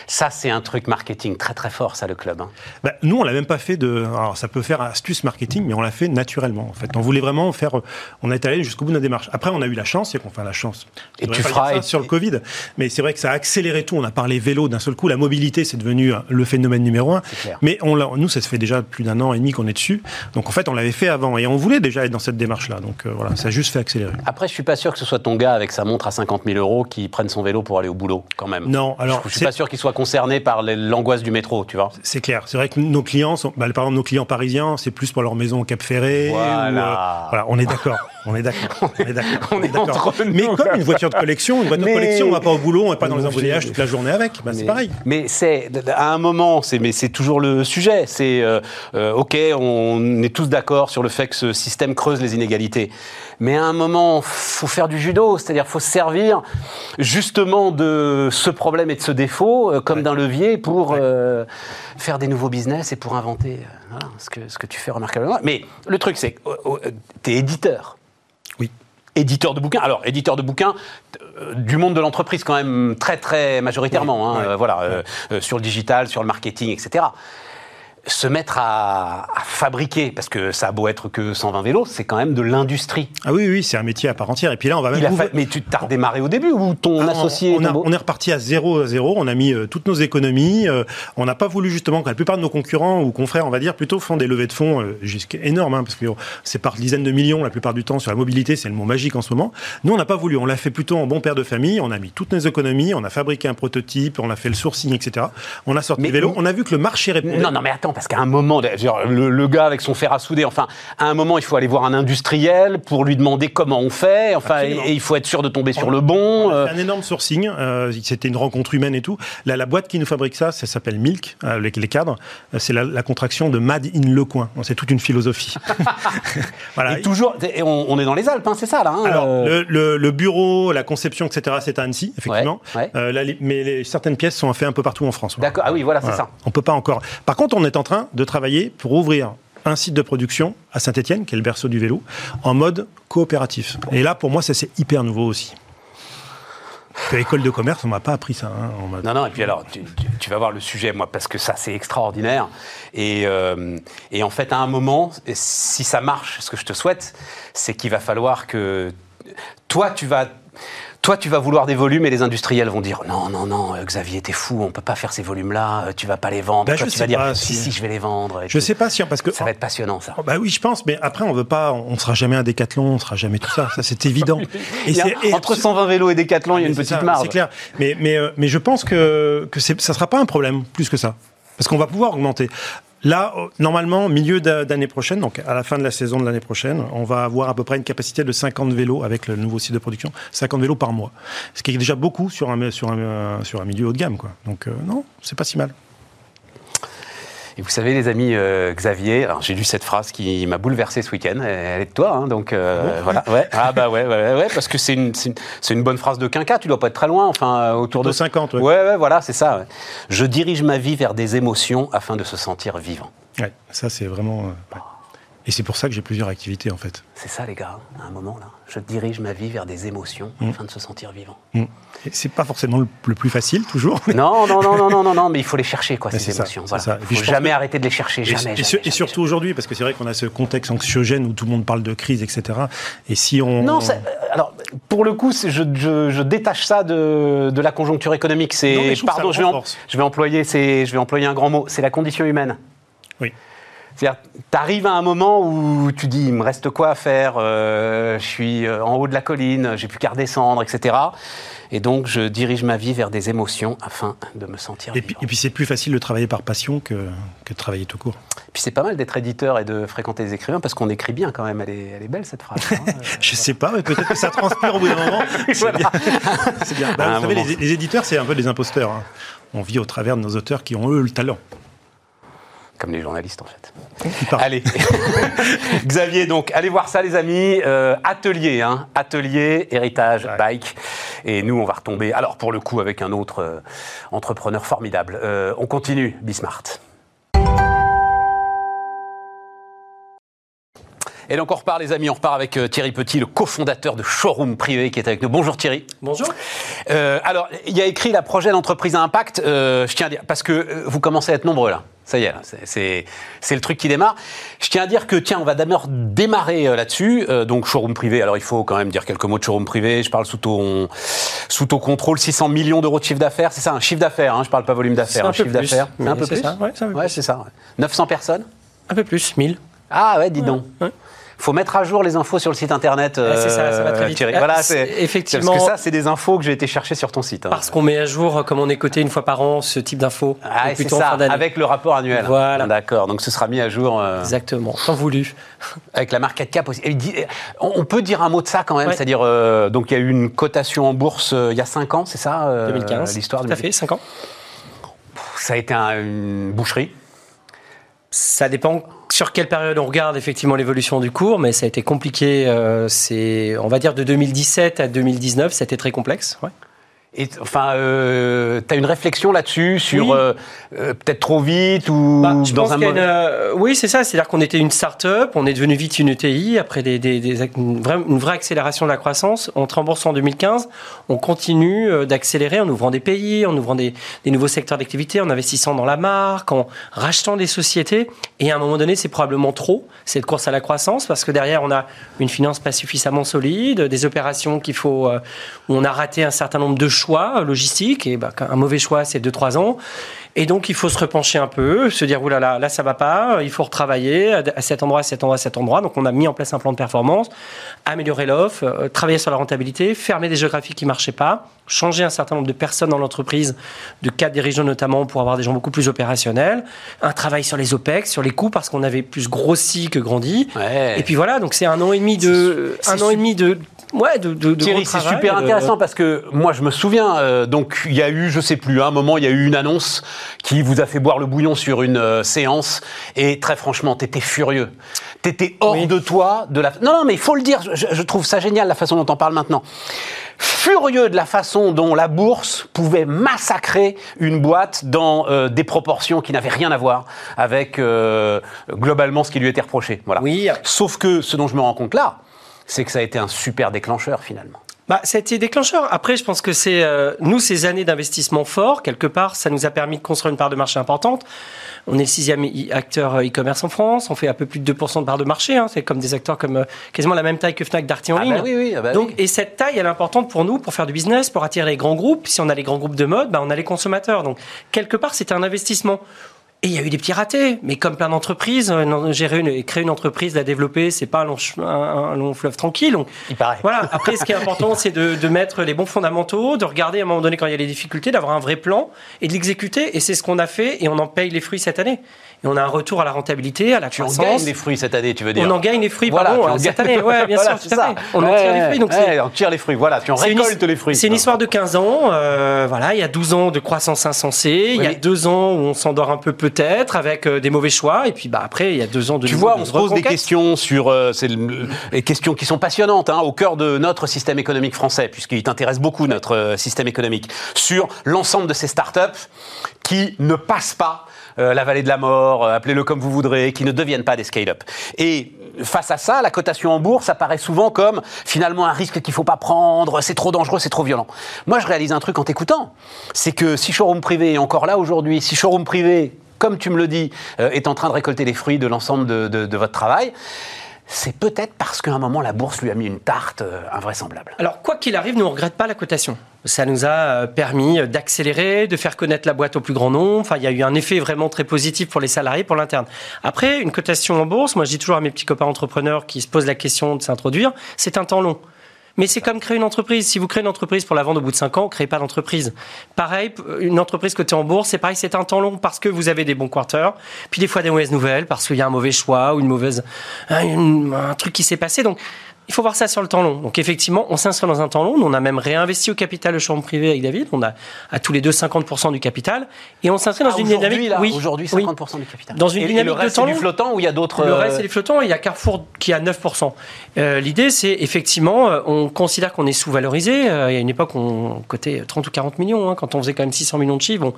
Ça, c'est un truc marketing très très fort, ça, le club. Hein. Bah, nous, on l'a même pas fait de. Alors, ça peut faire astuce marketing, mais on l'a fait naturellement. En fait, on voulait vraiment faire. On est allé jusqu'au bout de la démarche. Après, on a eu la chance, c'est qu'on fait la chance. Et tu feras sur le Covid, mais c'est vrai que ça a accéléré tout. On a parlé vélo d'un seul coup. La mobilité, c'est devenu le phénomène numéro un. Mais on nous, ça se fait déjà plus d'un an et demi qu'on est dessus. Donc en fait, on l'avait fait avant et on voulait déjà être dans cette démarche-là. Donc euh, voilà, ça a juste fait accélérer. Après, je suis pas sûr que ce soit ton gars avec sa montre à 50 000 euros qui prenne son vélo pour aller au boulot, quand même. Non, alors je suis pas sûr qu'il soit concernés par l'angoisse du métro, tu vois. C'est clair. C'est vrai que nos clients, sont, bah, par exemple, nos clients parisiens, c'est plus pour leur maison au Cap Ferré. Voilà. Euh, voilà on est d'accord. On est d'accord. [LAUGHS] On est d'accord. [LAUGHS] Mais comme une voiture de collection, une voiture de collection, on va pas au boulot, on va pas dans les embouteillages toute la journée avec. Bah, c'est pareil. Mais c'est à un moment, c'est mais c'est toujours le sujet. C'est euh, euh, ok, on est tous d'accord sur le fait que ce système creuse les inégalités. Mais à un moment, faut faire du judo, c'est-à-dire faut se servir justement de ce problème et de ce défaut euh, comme d'un levier pour faire des nouveaux business et pour inventer ce, que, ce que tu fais remarquablement. Mais le truc, c'est que tu es éditeur éditeur de bouquins. Alors, éditeur de bouquins euh, du monde de l'entreprise quand même très très majoritairement. Hein, euh, voilà, euh, sur le digital, sur le marketing, etc. se mettre à, à fabriquer, parce que ça a beau être que 120 vélos, c'est quand même de l'industrie. Ah oui, oui, c'est un métier à part entière. Et puis là, on va même. Fa- Mais tu t'as redémarré au début ou ton Ah, associé on, a- est reparti à zéro à zéro. On a mis euh, toutes nos économies. euh, on n'a pas voulu justement que la plupart de nos concurrents ou confrères, on va dire, plutôt font des levées de fonds euh, jusqu'à énormes, hein, parce que c'est par dizaines de millions la plupart du temps sur la mobilité. C'est le mot magique en ce moment. Nous, on n'a pas voulu. On l'a fait plutôt en bon père de famille. On a mis toutes nos économies. On a fabriqué un prototype. On a fait le sourcing, etc. On a sorti Mais- le vélo. On a vu que le marché répondait. Non, non, mais attends, parce qu'à un moment, le, le gars avec son fer à souder, enfin, à un moment, il faut aller voir un industriel pour lui demander comment on fait, enfin, et, il faut être sûr de tomber sur le bon. Euh, un énorme sourcing. euh, C'était une rencontre humaine et tout. La, la boîte qui nous fabrique ça, ça s'appelle Milk, euh, les, les cadres. Euh, C'est la, la contraction de Mad in Le Coin. C'est toute une philosophie. [LAUGHS] voilà. et toujours, et on, on est dans les Alpes, hein, c'est ça, là. hein, Alors, euh, le, le- le bureau, la conception, etc., c'est à Annecy, effectivement. Ouais, ouais. Là, les- mais les- certaines pièces sont faites un peu partout en France. D'accord, ah oui, voilà, c'est ça. On peut pas encore. Par contre, on est en train de travailler pour ouvrir un site de production à Saint-Etienne, qui est le berceau du vélo, en mode coopératif. Et là, pour moi, ça c'est hyper nouveau aussi. Que l'école de commerce, on m'a pas appris ça. hein, en Non, non, et puis alors, tu, vas voir le sujet, moi, parce que ça, c'est extraordinaire. Et, euh, et en fait, à un moment, si ça marche, ce que je te souhaite, c'est qu'il va falloir que toi, tu vas. Toi, tu vas vouloir des volumes et les industriels vont dire non, non, non, euh, Xavier, t'es fou, on peut pas faire ces volumes-là, euh, tu vas pas les vendre. Ben, Toi, je tu sais vas dire pas si, si- si, je vais les vendre. et Je sais pas si parce que Ça va être passionnant, ça. Oh, bah oui, je pense, mais après on veut pas, on sera jamais un décathlon, on sera jamais tout ça, ça c'est [LAUGHS] évident. A- c'est- et entre abso- 120 vélos et Decathlon, il y a une petite ça, marge. C'est clair, mais mais euh, mais je pense que que ça sera pas un problème plus que ça, parce qu'on va pouvoir augmenter. Là, euh, normalement, milieu d'a- d'année prochaine, donc à la fin de la saison de l'année prochaine, on va avoir à peu près une capacité de 50 vélos avec le nouveau site de production, 50 vélos par mois, ce qui est déjà beaucoup sur un sur un sur un milieu haut de gamme, quoi. Donc euh, non, c'est pas si mal. Et vous savez, les amis, euh, Xavier, alors j'ai lu cette phrase qui m'a bouleversé ce week-end. Elle est de toi, hein, donc euh, voilà. Ouais. Ah bah ouais, ouais, ouais, parce que c'est une, c'est une, une bonne phrase de quinca. Tu dois pas être très loin, enfin euh, autour de De 50, ouais. Ouais, ouais, voilà, c'est ça. Je dirige ma vie vers des émotions afin de se sentir vivant. Ouais, ça c'est vraiment. Et c'est pour ça que j'ai plusieurs activités en fait. C'est ça, les gars, à un moment là. Je dirige ma vie vers des émotions afin de se sentir vivant. Mm. Et C'est pas forcément le, le plus facile toujours. Non, non, non, non, non, non, non, [LAUGHS] mais il faut les chercher, quoi, ces ça, émotions. Voilà. ça. Et Il faut jamais que- arrêter de les chercher, Et, jamais. et jamais, surtout aujourd'hui, parce que c'est vrai qu'on a ce contexte anxiogène où tout le monde parle de crise, etc. Et si on. Non, ça- alors pour le coup, je, je- je détache ça de, de la conjoncture économique. C'est pardon, je vais, je employer, c'est- je vais employer un grand mot. C'est la condition humaine. Oui. C'est-à-dire, t'arrives à un moment où tu dis, il me reste quoi à faire euh, Je suis euh, en haut de la colline, j'ai plus qu'à redescendre, etc. Et donc, je dirige ma vie vers des émotions afin de me sentir Et puis, et puis c'est plus facile de travailler par passion que, que de travailler tout court. Puis c'est pas mal d'être éditeur et de fréquenter des écrivains parce qu'on écrit bien quand même. Elle est, elle est belle cette phrase. hein. [LAUGHS] Je sais pas, mais peut-être que ça transpire au bout d'un moment. [LAUGHS] C'est bien. Bah, vous savez, les, les éditeurs, c'est un peu des imposteurs. hein. On vit au travers de nos auteurs qui ont eux le talent. Comme les journalistes en fait. Allez, [LAUGHS] Xavier, donc allez voir ça les amis. Euh, atelier, hein, atelier, héritage, Ouais. bike. Et nous, on va retomber, alors pour le coup, avec un autre euh, entrepreneur formidable. Euh, on continue, Bismart. Et donc on repart les amis, on repart avec euh, Thierry Petit, le cofondateur de Showroom Privé qui est avec nous. Bonjour Thierry. Bonjour. Euh, alors, il y a écrit la projet d'entreprise à impact. euh, je tiens à dire, parce que vous commencez à être nombreux là. Ça y est, c'est- le truc qui démarre. Je tiens à dire que, tiens, on va d'abord démarrer euh, là-dessus. Euh, donc, showroom privé. Alors, il faut quand même dire quelques mots de showroom privé. Je parle sous ton, sous ton contrôle. 600 millions d'euros de chiffre d'affaires. C'est ça, un chiffre d'affaires. Hein, je parle pas volume d'affaires. Un Un peu chiffre d'affaires. Un peu plus. ça, ouais, c'est Ouais, ça. ouais. 900 personnes. Un peu plus, 1000. Ah ouais, dis donc. ouais. Faut mettre à jour les infos sur le site internet. C'est ça, ça va très euh, vite. Thierry. Ah, Voilà, c'est- c'est effectivement- Parce que ça, c'est des infos que j'ai été chercher sur ton site. hein. Parce qu'on met à jour, comme on est coté une fois par an, ce type d'infos. Ah, c'est ça, fin avec le rapport annuel. Voilà. D'accord, donc ce sera mis à jour euh, Exactement, tant voulu. avec la market cap aussi. On peut dire un mot de ça quand même, Ouais. c'est-à-dire, euh, donc il y a eu une cotation en bourse euh, il y a 5 ans, c'est ça euh, 2015. L'histoire Tout de à fait, 5 ans. Ça a été un- une boucherie. Ça dépend sur quelle période on regarde effectivement l'évolution du cours, mais ça a été compliqué. euh, c'est, on va dire, de 2017 à 2019, c'était très complexe. Et enfin, euh, tu as une réflexion là-dessus sur Oui. euh, euh, peut-être trop vite ou Bah, je dans pense un a une, euh, oui, c'est ça. C'est-à-dire qu'on était une start-up, on est devenu vite une ETI après des, des- des une, vraie, une vraie accélération de la croissance. On entre en bourse en 2015. On continue euh, d'accélérer en ouvrant des pays, en ouvrant des, des nouveaux secteurs d'activité, en investissant dans la marque, en rachetant des sociétés. Et à un moment donné, c'est probablement trop cette course à la croissance parce que derrière, on a une finance pas suffisamment solide, des opérations qu'il faut, euh, où on a raté un certain nombre de choix logistiques. Et bah, un mauvais choix, c'est 2-3 ans. Et donc, il faut se repencher un peu, se dire, oulala, là, là, ça va pas, il faut retravailler à cet endroit, à cet endroit, à cet endroit. Donc, on a mis en place un plan de performance, améliorer l'offre, euh, travailler sur la rentabilité, fermer des géographies qui marchaient pas, changer un certain nombre de personnes dans l'entreprise, de cadres dirigeants notamment, pour avoir des gens beaucoup plus opérationnels, un travail sur les OPEX, sur les coûts, parce qu'on avait plus grossi que grandi. Ouais. Et puis voilà, donc c'est un an et demi de, C'est un an et demi de, ouais, de, de, de Thierry, c'est super de- intéressant parce que moi, je me souviens, euh, donc il y a eu, je sais plus, à un moment, il y a eu une annonce qui vous a fait boire le bouillon sur une euh, séance et très franchement, t'étais furieux. T'étais hors Oui. de toi, de la. Non, non, mais il faut le dire. Je, je trouve ça génial la façon dont on parle maintenant. Furieux de la façon dont la bourse pouvait massacrer une boîte dans euh, des proportions qui n'avaient rien à voir avec euh, globalement ce qui lui était reproché. Voilà. Oui. Sauf que ce dont je me rends compte là, c'est que ça a été un super déclencheur finalement. Bah, ça a été déclencheur. Après, je pense que c'est euh, nous ces années d'investissement fort quelque part, ça nous a permis de construire une part de marché importante. On est le sixième acteur euh, e-commerce en France. On fait un peu plus de 2% de part de marché. hein. C'est comme des acteurs comme euh, quasiment la même taille que Fnac, Darty en Ah ligne. bah oui, oui, ah bah Donc, oui. et cette taille, elle est importante pour nous, pour faire du business, pour attirer les grands groupes. Si on a les grands groupes de mode, bah, on a les consommateurs. Donc, quelque part, c'était un investissement. Et il y a eu des petits ratés, mais comme plein d'entreprises, euh, gérer une, créer une entreprise, la développer, c'est pas un long, un, un long fleuve tranquille. Donc, Il paraît. voilà. Après, ce qui est important, c'est de, de mettre les bons fondamentaux, de regarder à un moment donné quand il y a des difficultés, d'avoir un vrai plan et de l'exécuter. Et c'est ce qu'on a fait et on en paye les fruits cette année. Et on a un retour à la rentabilité, à la croissance. gagnes des fruits cette année, tu veux dire On en gagne les fruits, Voilà, pardon, euh, cette année. Ouais, bien [LAUGHS] Voilà, sûr, c'est tout à ça. fait. On en tire les fruits. Donc c'est- ouais, on tire les fruits, voilà, tu en c'est une les fruits. C'est une histoire de 15 ans. euh, voilà, il y a 12 ans de croissance insensée. il y a mais- deux ans où on s'endort un peu peut-être avec euh, des mauvais choix. Et puis bah, après, il y a deux ans de Tu vois, on se pose des questions sur euh, c'est les questions qui sont passionnantes, hein, au cœur de notre système économique français, puisqu'il t'intéresse beaucoup notre système économique, sur l'ensemble de ces startups qui ne passent pas euh, la vallée de la mort, euh, appelez-le comme vous voudrez, qui ne deviennent pas des scale-up. Et face à ça, la cotation en bourse apparaît souvent comme finalement un risque qu'il faut pas prendre, c'est trop dangereux, c'est trop violent. Moi, je réalise un truc en t'écoutant, c'est que si Showroom Privé est encore là aujourd'hui, si Showroom Privé, comme tu me le dis, euh, est en train de récolter les fruits de l'ensemble de votre travail, c'est peut-être parce qu'à un moment la bourse lui a mis une tarte euh, invraisemblable. Alors, quoi qu'il arrive, nous, ne regrette pas la cotation. Ça nous a euh, permis euh, d'accélérer, de faire connaître la boîte au plus grand nombre. Enfin, il y a eu un effet vraiment très positif pour les salariés, pour l'interne. Après, une cotation en bourse, moi, je dis toujours à mes petits copains entrepreneurs qui se posent la question de s'introduire, c'est un temps long. Mais c'est comme créer une entreprise. Si vous créez une entreprise pour la vendre au bout de 5 ans, créez pas d'entreprise. Pareil, une entreprise cotée en bourse, c'est pareil, c'est un temps long parce que vous avez des bons quarters, puis des fois des mauvaises nouvelles parce qu'il y a un mauvais choix ou une mauvaise, un, un truc qui s'est passé. Donc, il faut voir ça sur le temps long. Donc effectivement, on s'inscrit dans un temps long. On a même réinvesti au capital de chambre privée avec David. On a à tous les deux 50% du capital et on s'inscrit dans Ah, une dynamique. là, oui, aujourd'hui, oui. 50% du capital. Dans une et, dynamique le de reste, temps c'est du long. flottant ou il y a d'autres. Le euh, reste, c'est les flottants. et Il y a Carrefour qui a 9%. Euh, L'idée, c'est effectivement, euh, on considère qu'on est sous-valorisé. Il y a une époque, on cotait 30 ou 40 millions, hein, quand on faisait quand même 600 millions de chiffres. Bon,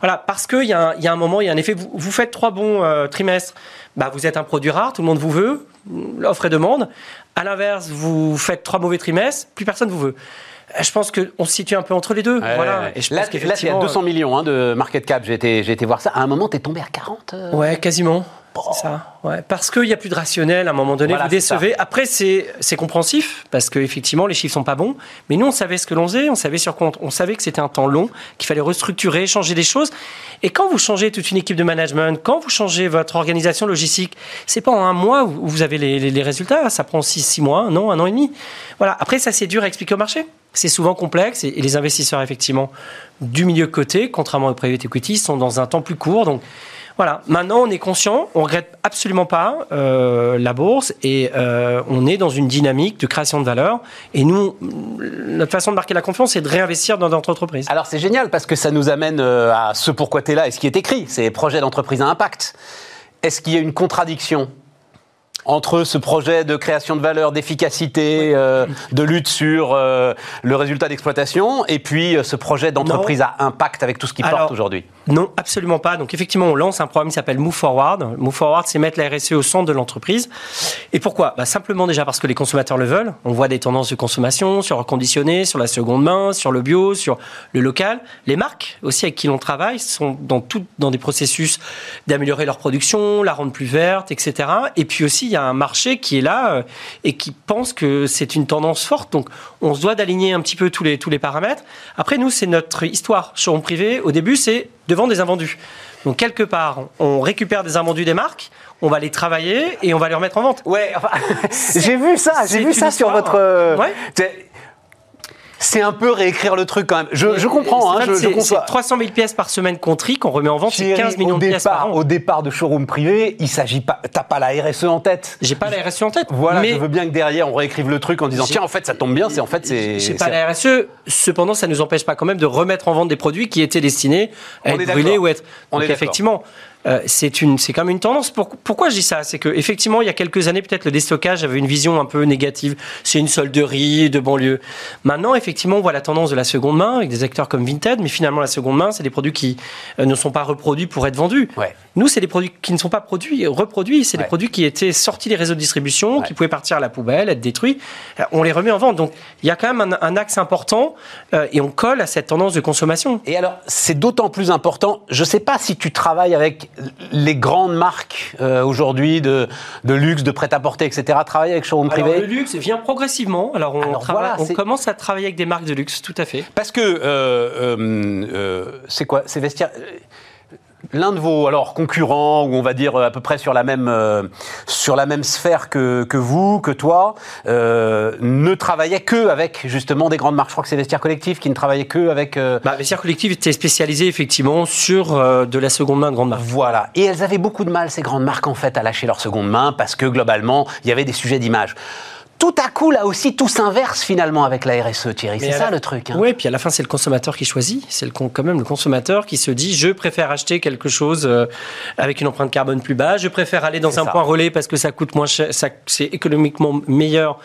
voilà, parce qu'il y, a un- il y a un moment, il y a un effet. Vous, vous faites trois bons euh, trimestres, bah, vous êtes un produit rare, tout le monde vous veut, l'offre et demande. À l'inverse, vous faites trois mauvais trimestres, plus personne vous veut. Euh, Je pense qu'on se situe un peu entre les deux. ouais, voilà. ouais. Et je là, pense là, il y a qu'effectivement. 200 millions hein, de market cap. J'ai été, j'ai été voir ça. À un moment, t'es tombé à 40. euh, Ouais, quasiment. C'est ça. Ouais. Parce qu'il n'y a plus de rationnel, à un moment donné, Voilà, vous c'est décevez. Après, c'est c'est compréhensif, parce qu'effectivement, les chiffres sont pas bons. Mais nous, on savait ce que l'on faisait, on savait sur quoi on, on savait que c'était un temps long, qu'il fallait restructurer, changer des choses. Et quand vous changez toute une équipe de management, quand vous changez votre organisation logistique, c'est pas en un mois où où vous avez les, les- les résultats. Ça prend six, six mois, un an, un an et demi. Voilà. Après, ça, c'est dur à expliquer au marché. C'est souvent complexe et, les investisseurs, effectivement, du milieu côté, contrairement aux private equity, sont dans un temps plus court. Donc, voilà, maintenant on est conscient, on regrette absolument pas euh, la bourse et euh, on est dans une dynamique de création de valeur. Et nous, notre façon de marquer la confiance, c'est de réinvestir dans notre entreprise. Alors c'est génial parce que ça nous amène euh, à ce pourquoi tu es là et ce qui est écrit, c'est projet d'entreprise à impact. Est-ce qu'il y a une contradiction? Entre ce projet de création de valeur, d'efficacité, euh, de lutte sur euh, le résultat d'exploitation, et puis euh, ce projet d'entreprise à impact avec tout ce qui porte aujourd'hui Non, absolument pas. Donc effectivement, on lance un programme qui s'appelle Move Forward. Move Forward, c'est mettre la RSE au centre de l'entreprise. Et pourquoi? Bah, Simplement déjà parce que les consommateurs le veulent. On voit des tendances de consommation sur reconditionné, sur la seconde main, sur le bio, sur le local. Les marques aussi avec qui l'on travaille sont dans, tout, dans des processus d'améliorer leur production, la rendre plus verte, etc. Et puis aussi, il y a un marché qui est là euh, et qui pense que c'est une tendance forte. Donc on se doit d'aligner un petit peu tous les, tous les paramètres. Après, nous, c'est notre histoire. Showroom privé, au début, c'est de vendre des invendus. Donc quelque part, on récupère des invendus des marques, on va les travailler et on va les remettre en vente. Ouais, enfin, [LAUGHS] j'ai vu ça, j'ai vu ça sur votre. euh, Ouais. C'est- un peu réécrire le truc quand même. Je, je comprends, hein, je, je c'est- conçois. C'est 300 000 pièces par semaine qu'on trie, qu'on remet en vente, c'est Thierry, 15 millions de pièces par an. au départ de showroom privé, il s'agit pas. T'as pas la RSE en tête. J'ai pas la RSE en tête. Voilà, mais je veux bien que derrière on réécrive le truc en disant tiens en fait ça tombe bien, c'est en fait c'est. J'ai pas la RSE. Cependant, ça nous empêche pas quand même de remettre en vente des produits qui étaient destinés à On être brûlés ou être. On Donc est effectivement, euh, c'est une, c'est quand même une tendance. Pour- pourquoi je dis ça? C'est que effectivement, il y a quelques années, peut-être le déstockage avait une vision un peu négative. C'est une solderie de banlieue. Maintenant, effectivement, on voit la tendance de la seconde main avec des acteurs comme Vinted, mais finalement, la seconde main, c'est des produits qui euh, ne sont pas reproduits pour être vendus. Ouais. Nous, c'est des produits qui ne sont pas produits, reproduits. C'est Ouais. des produits qui étaient sortis des réseaux de distribution, Ouais. qui pouvaient partir à la poubelle, être détruits. Euh, On les remet en vente. Donc, il y a quand même un, un axe important euh, et on colle à cette tendance de consommation. Et alors, c'est d'autant plus important. Je ne sais pas si tu travailles avec les grandes marques euh, aujourd'hui de, de luxe, de prêt-à-porter, etc. Travailler avec showroom Alors, privé le luxe vient progressivement. Alors, on, Alors, travaille- voilà, on c'est- commence à travailler avec des marques de luxe, tout à fait. Parce que euh, euh, c'est quoi? C'est vestiaire. L'un de vos alors concurrents, ou on va dire euh, à peu près sur la même euh, sur la même sphère que, que vous, que toi, euh, ne travaillait que avec justement des grandes marques. Je crois que c'est Vestiaire Collectif qui ne travaillait que avec. euh, Bah, Vestiaire Collectif était spécialisé effectivement sur euh, de la seconde main de grande marque. Voilà. Et elles avaient beaucoup de mal, ces grandes marques, en fait, à lâcher leur seconde main parce que globalement, il y avait des sujets d'image. Tout à coup, là aussi, tout s'inverse finalement avec la RSE, Thierry. C'est ça la- le truc. hein. Oui, puis à la fin, c'est le consommateur qui choisit. C'est quand même le consommateur qui se dit je préfère acheter quelque chose euh, avec une empreinte carbone plus basse. Je préfère aller dans un ça. point relais parce que ça coûte moins cher, c'est économiquement meilleur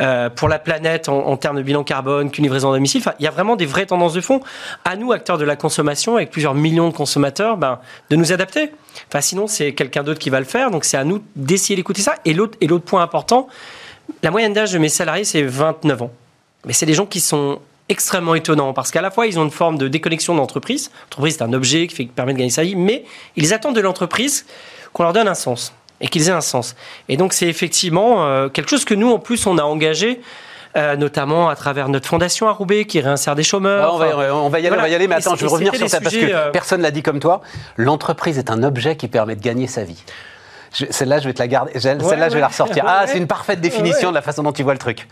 euh, pour la planète en, en termes de bilan carbone qu'une livraison à domicile. Enfin, il y a vraiment des vraies tendances de fond. À nous, acteurs de la consommation, avec plusieurs millions de consommateurs, ben, de nous adapter. Enfin, sinon, c'est quelqu'un d'autre qui va le faire. Donc, c'est à nous d'essayer d'écouter ça. Et l'autre point important, la moyenne d'âge de mes salariés, c'est 29 ans. Mais c'est des gens qui sont extrêmement étonnants parce qu'à la fois, ils ont une forme de déconnexion d'entreprise. L'entreprise, c'est un objet qui, fait, qui permet de gagner sa vie, mais ils attendent de l'entreprise qu'on leur donne un sens et qu'ils aient un sens. Et donc, c'est effectivement euh, quelque chose que nous, en plus, on a engagé. euh, notamment à travers notre fondation à Roubaix qui réinsère des chômeurs. On, va, Enfin, on va y aller, voilà. on va y aller, mais attends, je veux revenir sur ça parce que euh, personne l'a dit comme toi. L'entreprise est un objet qui permet de gagner sa vie. Celle-là, je vais te la garder. Celle-là, je vais la ressortir. [LAUGHS] Ah, ouais. c'est une parfaite définition Ouais. de la façon dont tu vois le truc.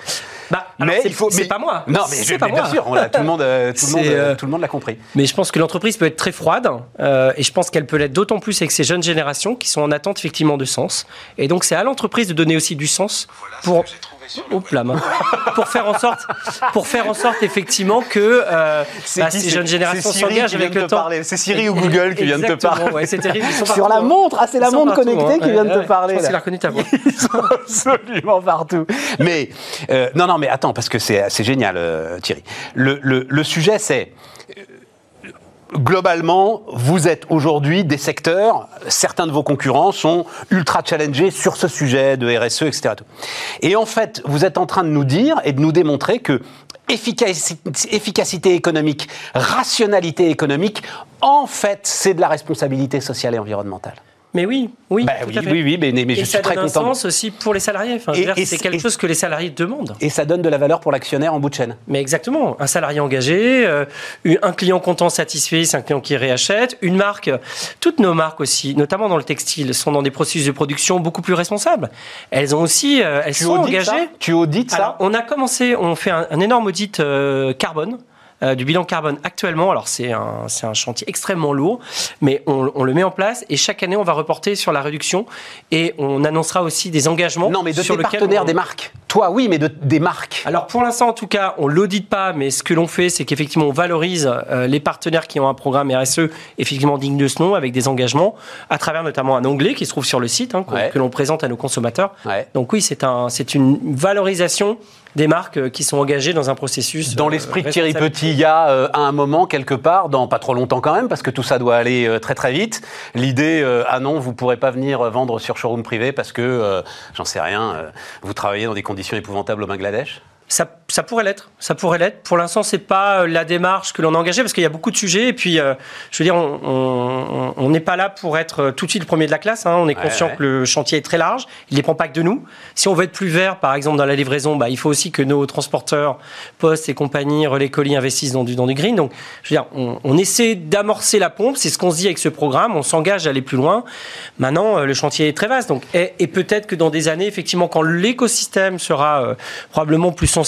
bah, alors, c'est- C'est pas moi. Non, mais, je- pas mais moi. bien sûr, on tout le monde, euh, [LAUGHS] tout le monde, euh, euh, tout le monde l'a compris. Mais je pense que l'entreprise peut être très froide, euh, et je pense qu'elle peut l'être d'autant plus avec ces jeunes générations qui sont en attente effectivement de sens. Et donc c'est à l'entreprise de donner aussi du sens pour, là, main. [LAUGHS] pour faire en sorte, pour faire en sorte effectivement que euh, bah, qui, ces c'est- jeunes générations c'est Siri s'engagent avec le te temps. parler. C'est Siri ou Google qui vient de te parler. Ouais, c'est terrible. ils sont Sur la hein. montre, ah, c'est la montre partout, connectée hein. qui vient de Ouais, te parler. Je pense là. qu'il a reconnu ta voix. Ils sont absolument partout. Mais euh, non, non, mais attends, parce que c'est c'est génial, euh, Thierry. Le, le- le sujet, c'est euh, globalement, vous êtes aujourd'hui des secteurs, certains de vos concurrents sont ultra challengés sur ce sujet de RSE, etc. Et en fait, vous êtes en train de nous dire et de nous démontrer que efficacité économique, rationalité économique, en fait, c'est de la responsabilité sociale et environnementale. Mais oui, oui, Bah tout oui, à fait. oui, oui, mais, mais Et je ça suis très donne un sens aussi pour les salariés. Enfin, c'est quelque chose que les salariés demandent. Et ça donne de la valeur pour l'actionnaire en bout de chaîne. Mais exactement, un salarié engagé, euh, un client content satisfait, c'est un client qui réachète, une marque, toutes nos marques aussi, notamment dans le textile, sont dans des processus de production beaucoup plus responsables. Elles ont aussi, euh, elles Tu sont engagées. ça Tu audites ça Alors, on a commencé, on fait un, un énorme audit euh, carbone euh, du bilan carbone actuellement. Alors c'est un, c'est un chantier extrêmement lourd, mais on, on le met en place et chaque année on va reporter sur la réduction et on annoncera aussi des engagements. Non, mais de sur tes partenaires on- des marques. Toi, oui, mais de, des marques. alors pour l'instant, en tout cas, on l'audite pas, mais ce que l'on fait, c'est qu'effectivement, on valorise euh, les partenaires qui ont un programme RSE effectivement digne de ce nom, avec des engagements, à travers notamment un onglet qui se trouve sur le site, hein, Ouais. que l'on présente à nos consommateurs. Ouais. Donc oui, c'est un, c'est une valorisation des marques euh, qui sont engagées dans un processus. Dans euh, l'esprit de Thierry. Petit, il y a euh, à un moment, quelque part, dans pas trop longtemps quand même, parce que tout ça doit aller euh, très très vite, l'idée, euh, ah non, vous pourrez pas venir euh, vendre sur showroom privé parce que, euh, j'en sais rien, euh, vous travaillez dans des conditions épouvantables au Bangladesh Ça, ça pourrait l'être. Ça pourrait l'être. Pour l'instant, c'est pas euh, la démarche que l'on a engagée parce qu'il y a beaucoup de sujets. Et puis, euh, je veux dire, on- n'est pas là pour être euh, tout de suite le premier de la classe. hein. On est Ouais, conscient ouais. que le chantier est très large. Il ne dépend pas que de nous. Si on veut être plus vert, par exemple, dans la livraison, bah, il faut aussi que nos transporteurs, postes et compagnie, relais colis investissent dans du, dans du green. Donc, je veux dire, on, on essaie d'amorcer la pompe. C'est ce qu'on se dit avec ce programme. On s'engage à aller plus loin. Maintenant, le chantier est très vaste. Donc, et, et peut-être que dans des années, effectivement, quand l'écosystème sera euh, probablement plus sensible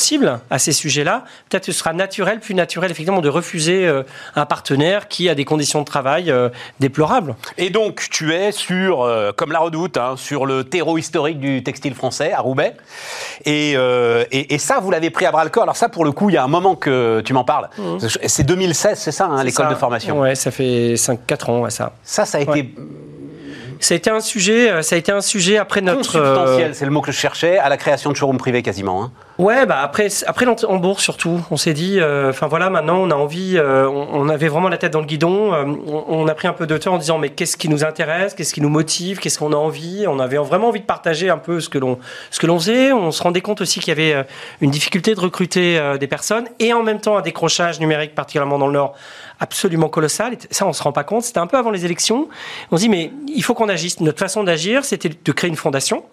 à ces sujets-là, peut-être que ce sera naturel, plus naturel, effectivement, de refuser euh, un partenaire qui a des conditions de travail euh, déplorables. Et donc, tu es sur, euh, comme la redoute, hein, sur le terreau historique du textile français, à Roubaix. Et, euh, et, et ça, vous l'avez pris à bras le corps. Alors ça, pour le coup, il y a un moment que tu m'en parles. C'est 2016, c'est ça, hein, l'école de formation. Ouais, ça fait 5-4 ans, ouais, ça. Ça, ça a été. Ça a été un sujet, euh, ça a été un sujet après notre. euh, consubstantiel, c'est le mot que je cherchais, à la création de showroom privé quasiment. hein. Ouais, bah après, après en bourse surtout, on s'est dit, euh, enfin voilà, maintenant on a envie, euh, on, on avait vraiment la tête dans le guidon, euh, on, on a pris un peu de temps en disant mais qu'est-ce qui nous intéresse, qu'est-ce qui nous motive, qu'est-ce qu'on a envie, on avait vraiment envie de partager un peu ce que l'on ce que l'on faisait, on se rendait compte aussi qu'il y avait euh, une difficulté de recruter euh, des personnes et en même temps un décrochage numérique particulièrement dans le Nord absolument colossal. Ça, on se rend pas compte. C'était un peu avant les élections. On se dit mais il faut qu'on agisse. Notre façon d'agir, c'était de créer une fondation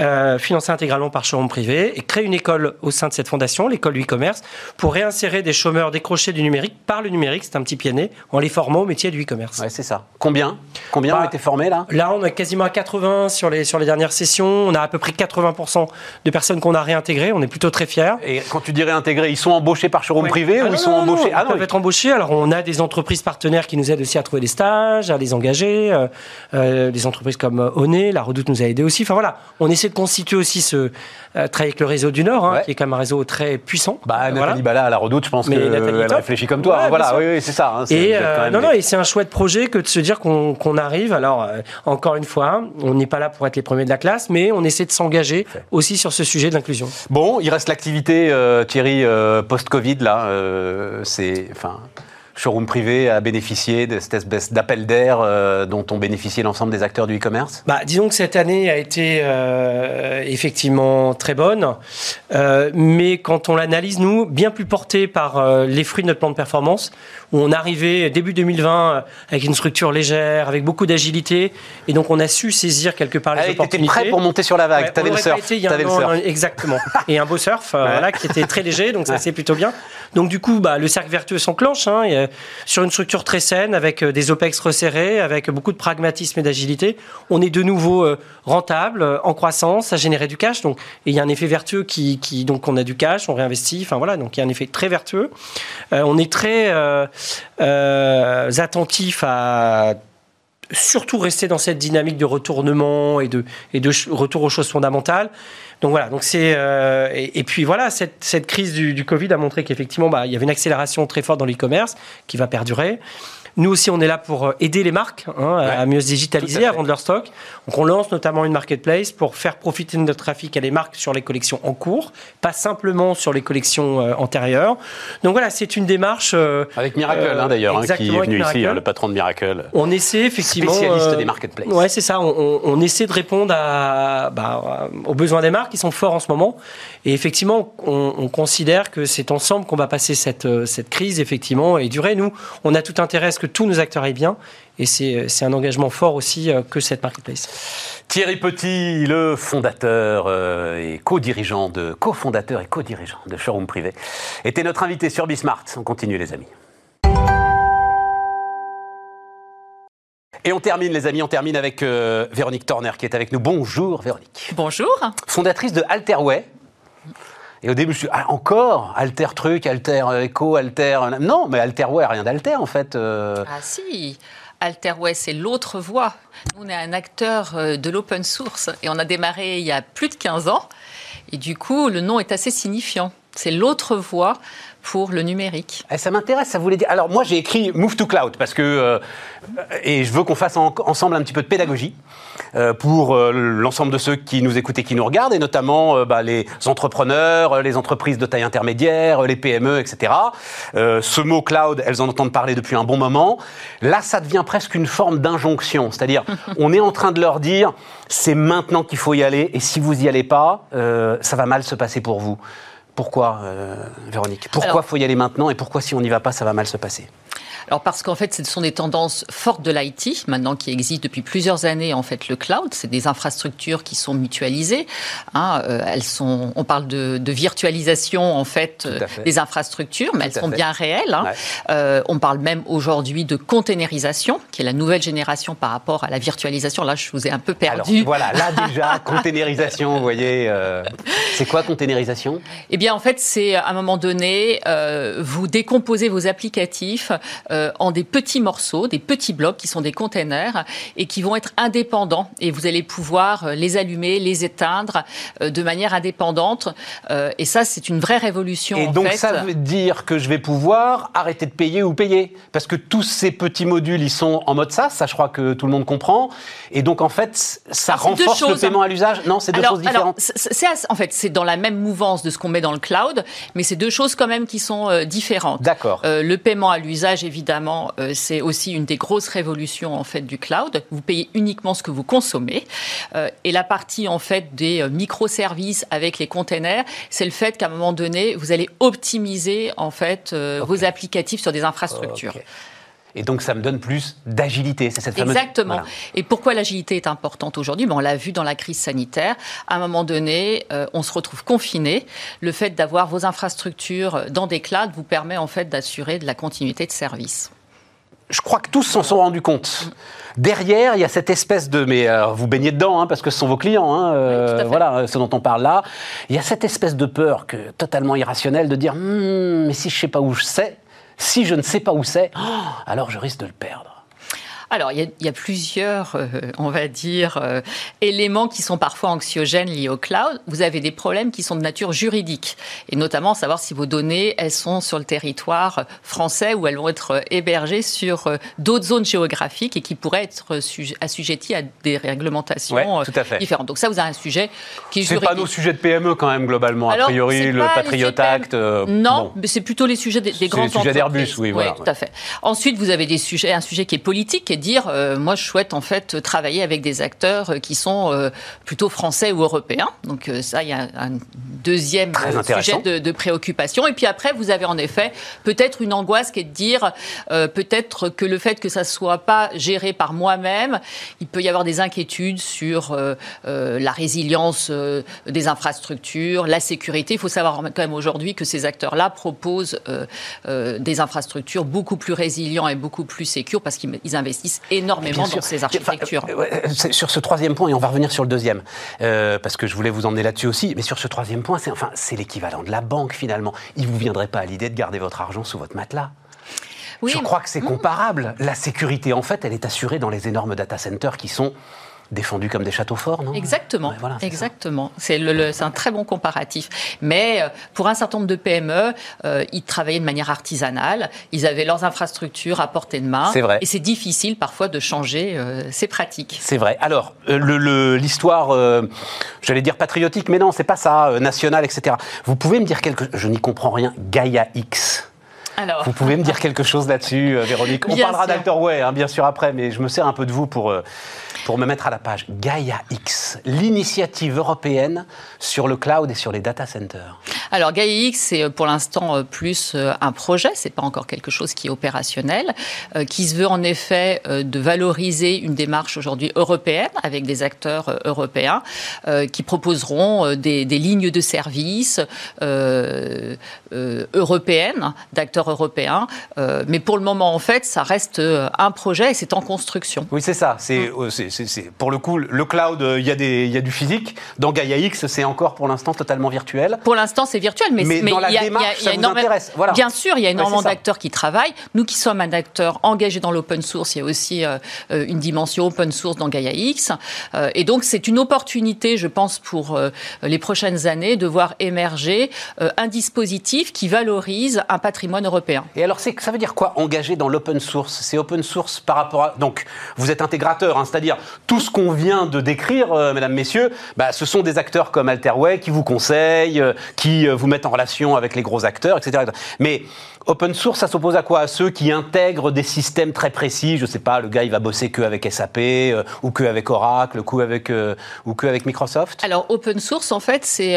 euh, financée intégralement par showroom privé et créer une école au sein de cette fondation, l'école du e-commerce, pour réinsérer des chômeurs décrochés du numérique par le numérique, c'est un petit pied né, en les formant au métier du e-commerce. Ouais, c'est ça. Combien? Combien Bah, ont été formés là? Là, on est quasiment à 80 sur les, sur les dernières sessions. On a à peu près 80% de personnes qu'on a réintégrées. On est plutôt très fiers. Et quand tu dirais intégrés, ils sont embauchés par showroom Ouais. privé Ah ou non, ils sont non, non, embauchés Ils Ah non, peuvent être embauchés. Alors, on a des entreprises partenaires qui nous aident aussi à trouver des stages, à les engager. Euh, euh, des entreprises comme euh, Oné, La Redoute nous a aidés aussi. Enfin voilà, on essaie de constituer aussi ce euh, travailler avec le réseau du Nord, hein, Ouais. qui est quand même un réseau très puissant. Bah, Euh, Nathalie voilà. Bala à la redoute, je pense qu'elle réfléchit comme toi. Ouais, hein, voilà, oui, oui, c'est ça. hein, Et euh, non, non, et c'est un chouette projet que de se dire qu'on arrive. Alors, euh, encore une fois, on n'est pas là pour être les premiers de la classe, mais on essaie de s'engager aussi sur ce sujet de l'inclusion. Bon, il reste l'activité, Thierry, post-Covid, là. c'est. Enfin. Showroom privé a bénéficié de cette espèce d'appel d'air euh, dont ont bénéficié l'ensemble des acteurs du e-commerce? Bah, disons que cette année a été euh, effectivement très bonne, euh, mais quand on l'analyse, nous, bien plus portée par les fruits de notre plan de performance, où on arrivait début 2020 euh, avec une structure légère, avec beaucoup d'agilité, et donc on a su saisir quelque part les Allez, t'étais opportunités. prêt pour monter sur la vague, Ouais, t'avais on le surf. été il y a le surf. exactement. Et un beau surf, Ouais. voilà, qui était très léger, donc ça c'est plutôt bien. Donc du coup, bah, le cercle vertueux s'enclenche hein, et, euh, sur une structure très saine, avec euh, des OPEX resserrés, avec beaucoup de pragmatisme et d'agilité. On est de nouveau euh, rentable, en croissance, à générer du cash. Donc, il y a un effet vertueux qui, qui, donc on a du cash, on réinvestit. Enfin voilà, donc il y a un effet très vertueux. On est très attentif à surtout rester dans cette dynamique de retournement et de, retour aux choses fondamentales. Donc voilà, donc c'est euh, et, puis voilà, cette, cette crise du, du Covid a montré qu'effectivement, bah, il y avait une accélération très forte dans l'e-commerce qui va perdurer. Nous aussi, on est là pour euh, aider les marques hein, à mieux se digitaliser, à vendre leur stock. Donc, on lance notamment une marketplace pour faire profiter de notre trafic à les marques sur les collections en cours, pas simplement sur les collections euh, antérieures. Donc voilà, c'est une démarche. euh, Avec Miracle, Euh, hein, d'ailleurs, hein, qui est venu ici, Miracle. hein, le patron de Miracle. on essaie effectivement. Spécialiste des marketplaces. Ouais, c'est ça. On, essaie de répondre à, bah, aux besoins des marques qui sont forts en ce moment. Et effectivement, on, on considère que c'est ensemble qu'on va passer cette, cette crise, effectivement, et durer. Nous, on a tout intérêt à ce que tous nos acteurs aillent bien. Et c'est c'est un engagement fort aussi euh, que cette marketplace. Thierry Petit, le fondateur euh, et co-dirigeant de co-fondateur et co-dirigeant de Showroom Privé, était notre invité sur Bismart. On continue les amis. Et on termine les amis, on termine avec euh, Véronique Torner qui est avec nous. Bonjour Véronique. Bonjour. Fondatrice de Alterway. Et au début, je me suis dit, ah, encore? Alter truc, Alter euh, Echo, Alter. euh, Non, mais Alterware, rien d'Alter en fait. euh. Ah si, Alterway, c'est l'autre voie. Nous, on est un acteur de l'open source et on a démarré il y a plus de 15 ans. Et du coup, le nom est assez signifiant. C'est l'autre voie pour le numérique. Eh, ça m'intéresse, ça voulait dire. Alors moi j'ai écrit Move to Cloud parce que euh, et je veux qu'on fasse en- ensemble un petit peu de pédagogie euh, pour euh, l'ensemble de ceux qui nous écoutent et qui nous regardent et notamment bah, les entrepreneurs, les entreprises de taille intermédiaire, les PME, etc. Ce mot cloud, elles en entendent parler depuis un bon moment. Là, ça devient presque une forme d'injonction, c'est-à-dire [LAUGHS] on est en train de leur dire c'est maintenant qu'il faut y aller et si vous y allez pas, ça va mal se passer pour vous. Pourquoi, euh, Véronique? Pourquoi Alors- faut y aller maintenant et pourquoi si on n'y va pas, ça va mal se passer? Alors parce qu'en fait, ce sont des tendances fortes de l'IT, maintenant qui existent depuis plusieurs années. En fait, le cloud, c'est des infrastructures qui sont mutualisées. hein, euh, elles sont, on parle de, de virtualisation en fait, euh, fait. des infrastructures, mais Tout elles sont fait. bien réelles. hein. Ouais. Euh, on parle même aujourd'hui de containerisation, qui est la nouvelle génération par rapport à la virtualisation. Là, je vous ai un peu Alors perdu. voilà, là [LAUGHS] déjà, containerisation, vous voyez. euh, c'est quoi containerisation? Eh bien, en fait, c'est à un moment donné, euh, vous décomposez vos applicatifs euh, en des petits morceaux, des petits blocs qui sont des containers et qui vont être indépendants. Et vous allez pouvoir euh, les allumer, les éteindre euh, de manière indépendante. Euh, et ça, c'est une vraie révolution. Et en donc fait. ça veut dire que je vais pouvoir arrêter de payer ou payer Parce que tous ces petits modules, ils sont en mode SaaS, ça je crois que tout le monde comprend. Et donc en fait, ça Alors, renforce le paiement à l'usage Non, c'est deux alors, choses différentes. alors, en fait, c'est dans la même mouvance de ce qu'on met dans le cloud, mais c'est deux choses quand même qui sont différentes. D'accord. Le paiement à l'usage, évidemment, euh, c'est aussi une des grosses révolutions en fait du cloud. Vous payez uniquement ce que vous consommez. Euh, et la partie en fait des euh, microservices avec les containers, c'est le fait qu'à un moment donné, vous allez optimiser en fait vos applicatifs sur des infrastructures. Et donc ça me donne plus d'agilité, c'est cette fameuse... Exactement. Voilà. Et pourquoi l'agilité est importante aujourd'hui? Ben, On l'a vu dans la crise sanitaire. À un moment donné, euh, on se retrouve confiné. Le fait d'avoir vos infrastructures dans des clouds vous permet en fait d'assurer de la continuité de service. je crois que tous s'en sont rendus compte. Derrière, il y a cette espèce de, mais euh, vous baignez dedans, hein, parce que ce sont vos clients, hein, euh, Oui, voilà, ce dont on parle là. Il y a cette espèce de peur que, totalement irrationnelle de dire, Hmm, mais si je sais pas où je sais, si je ne sais pas où c'est, alors je risque de le perdre. Alors, il y a, il y a plusieurs, euh, on va dire, euh, éléments qui sont parfois anxiogènes liés au cloud. Vous avez des problèmes qui sont de nature juridique, et notamment savoir si vos données, elles sont sur le territoire français ou elles vont être euh, hébergées sur euh, d'autres zones géographiques et qui pourraient être sujet- assujetties à des réglementations Ouais, euh, tout à fait. différentes. Donc ça, vous avez un sujet qui est C'est juridique. pas nos sujets de PME quand même, globalement, a Alors, priori, c'est le Patriot de Act. euh, Non, bon. mais c'est plutôt les sujets des, des C'est grandes les sujets d'Airbus, entreprises. oui, voilà, tout ouais. à fait. Ensuite, vous avez des sujets, un sujet qui est politique, qui est de dire, euh, moi, je souhaite en fait travailler avec des acteurs euh, qui sont euh, plutôt français ou européens. Donc euh, ça, il y a un deuxième sujet de, de préoccupation. Et puis après, vous avez en effet peut-être une angoisse qui est de dire, peut-être que le fait que ça soit pas géré par moi-même, il peut y avoir des inquiétudes sur la résilience des infrastructures, la sécurité. Il faut savoir quand même aujourd'hui que ces acteurs-là proposent des infrastructures beaucoup plus résilients et beaucoup plus sécures parce qu'ils ils investissent énormément dans ces architectures. Enfin, euh, c'est sur ce troisième point, et on va revenir sur le deuxième, euh, parce que je voulais vous emmener là-dessus aussi, mais sur ce troisième point, c'est enfin, l'équivalent de la banque finalement. Il vous viendrait pas à l'idée de garder votre argent sous votre matelas Oui, Je crois que c'est comparable. La sécurité, en fait, elle est assurée dans les énormes data centers qui sont défendus comme des châteaux forts, non? Exactement, Ouais, voilà, exactement. C'est le, le- c'est un très bon comparatif. Mais euh, pour un certain nombre de PME, euh, ils travaillaient de manière artisanale. Ils avaient leurs infrastructures à portée de main. C'est vrai. Et c'est difficile parfois de changer euh, ces pratiques. C'est vrai. Alors, euh, le- le- l'histoire, euh, j'allais dire patriotique, mais non, c'est pas ça, euh, nationale, etc. Vous pouvez me dire quelque Je n'y comprends rien. Gaia X. Alors, Vous pouvez me dire quelque chose là-dessus, euh, Véronique On Bien parlera d'Alterway, hein, bien sûr, après, mais je me sers un peu de vous pour, euh, pour me mettre à la page. Gaia X, l'initiative européenne sur le cloud et sur les data centers. Alors GaiaX, c'est euh, pour l'instant plus un projet, c'est pas encore quelque chose qui est opérationnel, qui se veut en effet de valoriser une démarche aujourd'hui européenne avec des acteurs européens qui proposeront des, des lignes de service euh, européennes, d'acteurs européens. Euh, mais pour le moment, en fait, ça reste euh, un projet et c'est en construction. Oui, c'est ça. C'est, euh, c'est- c'est- pour le coup, le cloud, euh, il y, a des- il y a du physique. Dans Gaia X, c'est encore pour l'instant totalement virtuel. Pour l'instant, c'est virtuel, mais, Mais dans la il y a- démarche, y a- y vous intéresse. Voilà. Bien sûr, il y a énormément d'acteurs qui travaillent. Nous qui sommes un acteur engagé dans l'open source, il y a aussi euh, euh, une dimension open source dans Gaia X. Euh, et donc, c'est une opportunité, je pense, pour euh, les prochaines années de voir émerger euh, un dispositif qui valorise un patrimoine européen. Et alors, ça veut dire quoi engager dans l'open source? C'est open source par rapport à. Donc, vous êtes intégrateur, hein, c'est-à-dire tout ce qu'on vient de décrire, euh, mesdames, messieurs, bah, ce sont des acteurs comme Alterway qui vous conseillent, euh, qui euh, vous mettent en relation avec les gros acteurs, etc. Mais open source, ça s'oppose à quoi? À ceux qui intègrent des systèmes très précis. Je sais pas, le gars, il va bosser que avec SAP, euh, ou que avec Oracle, ou que avec, ou que avec Microsoft? Alors, open source, en fait, c'est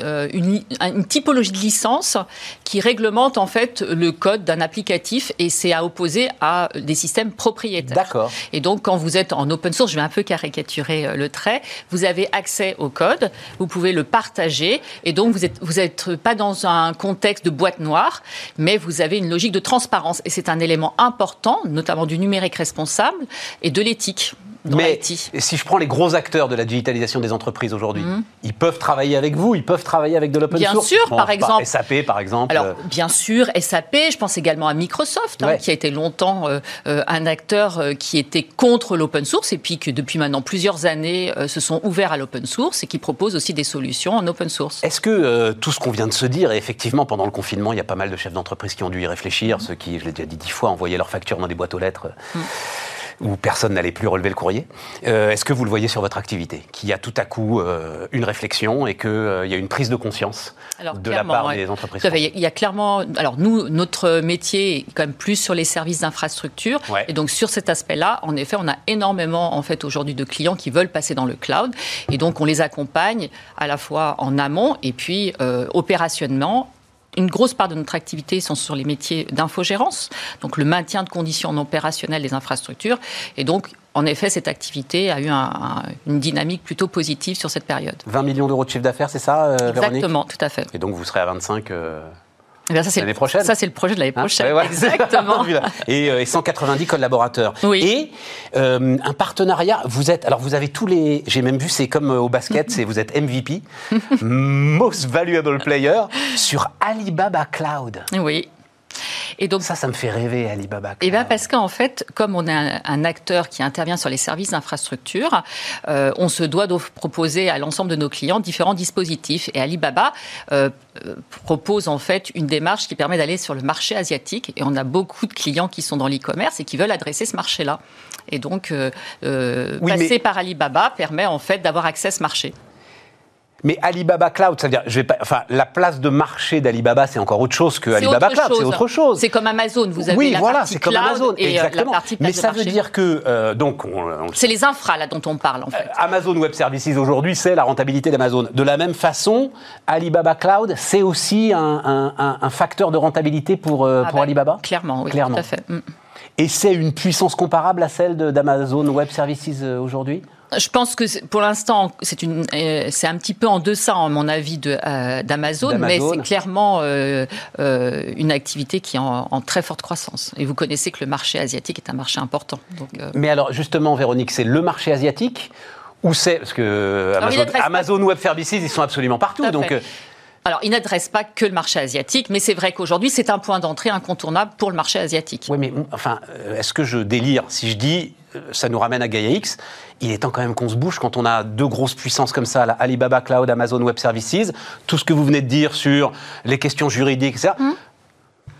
une, li- une typologie de licence qui réglemente en fait le code d'un applicatif et c'est à opposer à des systèmes propriétaires. D'accord. Et donc, quand vous êtes en open source, je vais un peu caricaturer euh, le trait, vous avez accès au code, vous pouvez le partager, et donc vous êtes, vous êtes pas dans un contexte de boîte noire, mais vous avez une logique de transparence. Et c'est un élément important, notamment du numérique responsable et de l'éthique. Dans Mais si je prends les gros acteurs de la digitalisation des entreprises aujourd'hui, ils peuvent travailler avec vous, ils peuvent travailler avec de l'open Mhm. Bien source. sûr, par exemple. SAP, par exemple. Alors, euh, bien sûr, SAP, je pense également à Microsoft, hein, qui a été longtemps euh, euh, un acteur qui était contre l'open source et puis que depuis maintenant plusieurs années euh, se sont ouverts à l'open source et qui proposent aussi des solutions en open source. Est-ce que euh, tout ce qu'on vient de se dire, et effectivement, pendant le confinement, il y a pas mal de chefs d'entreprise qui ont dû y réfléchir, ceux qui, je l'ai déjà dit dix fois, envoyaient leurs factures dans des boîtes aux lettres euh, où personne n'allait plus relever le courrier. Euh, Est-ce que vous le voyez sur votre activité Qu'il y a tout à coup euh, une réflexion et qu'il y a une prise de conscience Alors, de la part ouais. des entreprises. Il y a- il y a clairement. Alors nous, notre métier est quand même plus sur les services d'infrastructure, Ouais. et donc sur cet aspect-là, en effet, on a énormément en fait aujourd'hui de clients qui veulent passer dans le cloud, et donc on les accompagne à la fois en amont et puis euh, opérationnellement. Une grosse part de notre activité sont sur les métiers d'infogérance, donc le maintien de conditions opérationnelles des infrastructures, et donc en effet, cette activité a eu un- un- une dynamique plutôt positive sur cette période. 20 millions d'euros de chiffre d'affaires, c'est ça, euh, Véronique? Exactement, tout à fait. Et donc vous serez à 25 euh, bien, ça, c'est L'année le- prochaine Ça, c'est le projet de l'année Hein prochaine. Ouais, [LAUGHS] voilà. Exactement. et, euh, et 190 collaborateurs. Oui. Et euh, un partenariat, vous êtes, alors vous avez tous les, j'ai même vu, c'est comme euh, au basket, c'est vous êtes MVP, [LAUGHS] Most Valuable Player, sur Alibaba Cloud. Oui. Et donc, Ça, ça me fait rêver, Alibaba Cloud. Eh bien, parce qu'en fait, comme on est un, un acteur qui intervient sur les services d'infrastructure, euh, on se doit de proposer à l'ensemble de nos clients différents dispositifs. Et Alibaba euh, propose en fait une démarche qui permet d'aller sur le marché asiatique. Et on a beaucoup de clients qui sont dans l'e-commerce et qui veulent adresser ce marché-là. Et donc, euh, euh, Oui, passer mais- par Alibaba permet en fait d'avoir accès à ce marché. Mais Alibaba Cloud, c'est-à-dire, je vais pas, enfin, la place de marché d'Alibaba, c'est encore autre chose que Alibaba Cloud, c'est autre chose. C'est comme Amazon, vous avez oui, la voilà, c'est comme Amazon, et euh, exactement. la partie Mais ça veut dire que, euh, donc, C'est les infras là dont on parle en fait. Amazon Web Services aujourd'hui, c'est la rentabilité d'Amazon. De la même façon, Alibaba Cloud, c'est aussi un, un- un- un facteur de rentabilité pour, euh, Ah pour bah, Alibaba Clairement, oui, Clairement. tout à fait. Mm. Et c'est une puissance comparable à celle d'Amazon Web Services euh, aujourd'hui Je pense que pour l'instant, c'est une, euh, c'est un petit peu en deçà, à mon avis, de, euh, d'Amazon, mais c'est clairement euh, une activité qui est en, en très forte croissance. Et vous connaissez que le marché asiatique est un marché important. Donc, Mais alors, justement, Véronique, c'est le marché asiatique ou c'est. Parce que Alors, Amazon, Web Services, ils sont absolument partout. Donc, alors, il n'adresse pas que le marché asiatique, mais c'est vrai qu'aujourd'hui, c'est un point d'entrée incontournable pour le marché asiatique. ouais, mais enfin, est-ce que je délire si je dis ça nous ramène à Gaia X Il est temps quand même qu'on se bouge quand on a deux grosses puissances comme ça, là, Alibaba Cloud, Amazon Web Services, tout ce que vous venez de dire sur les questions juridiques, etc.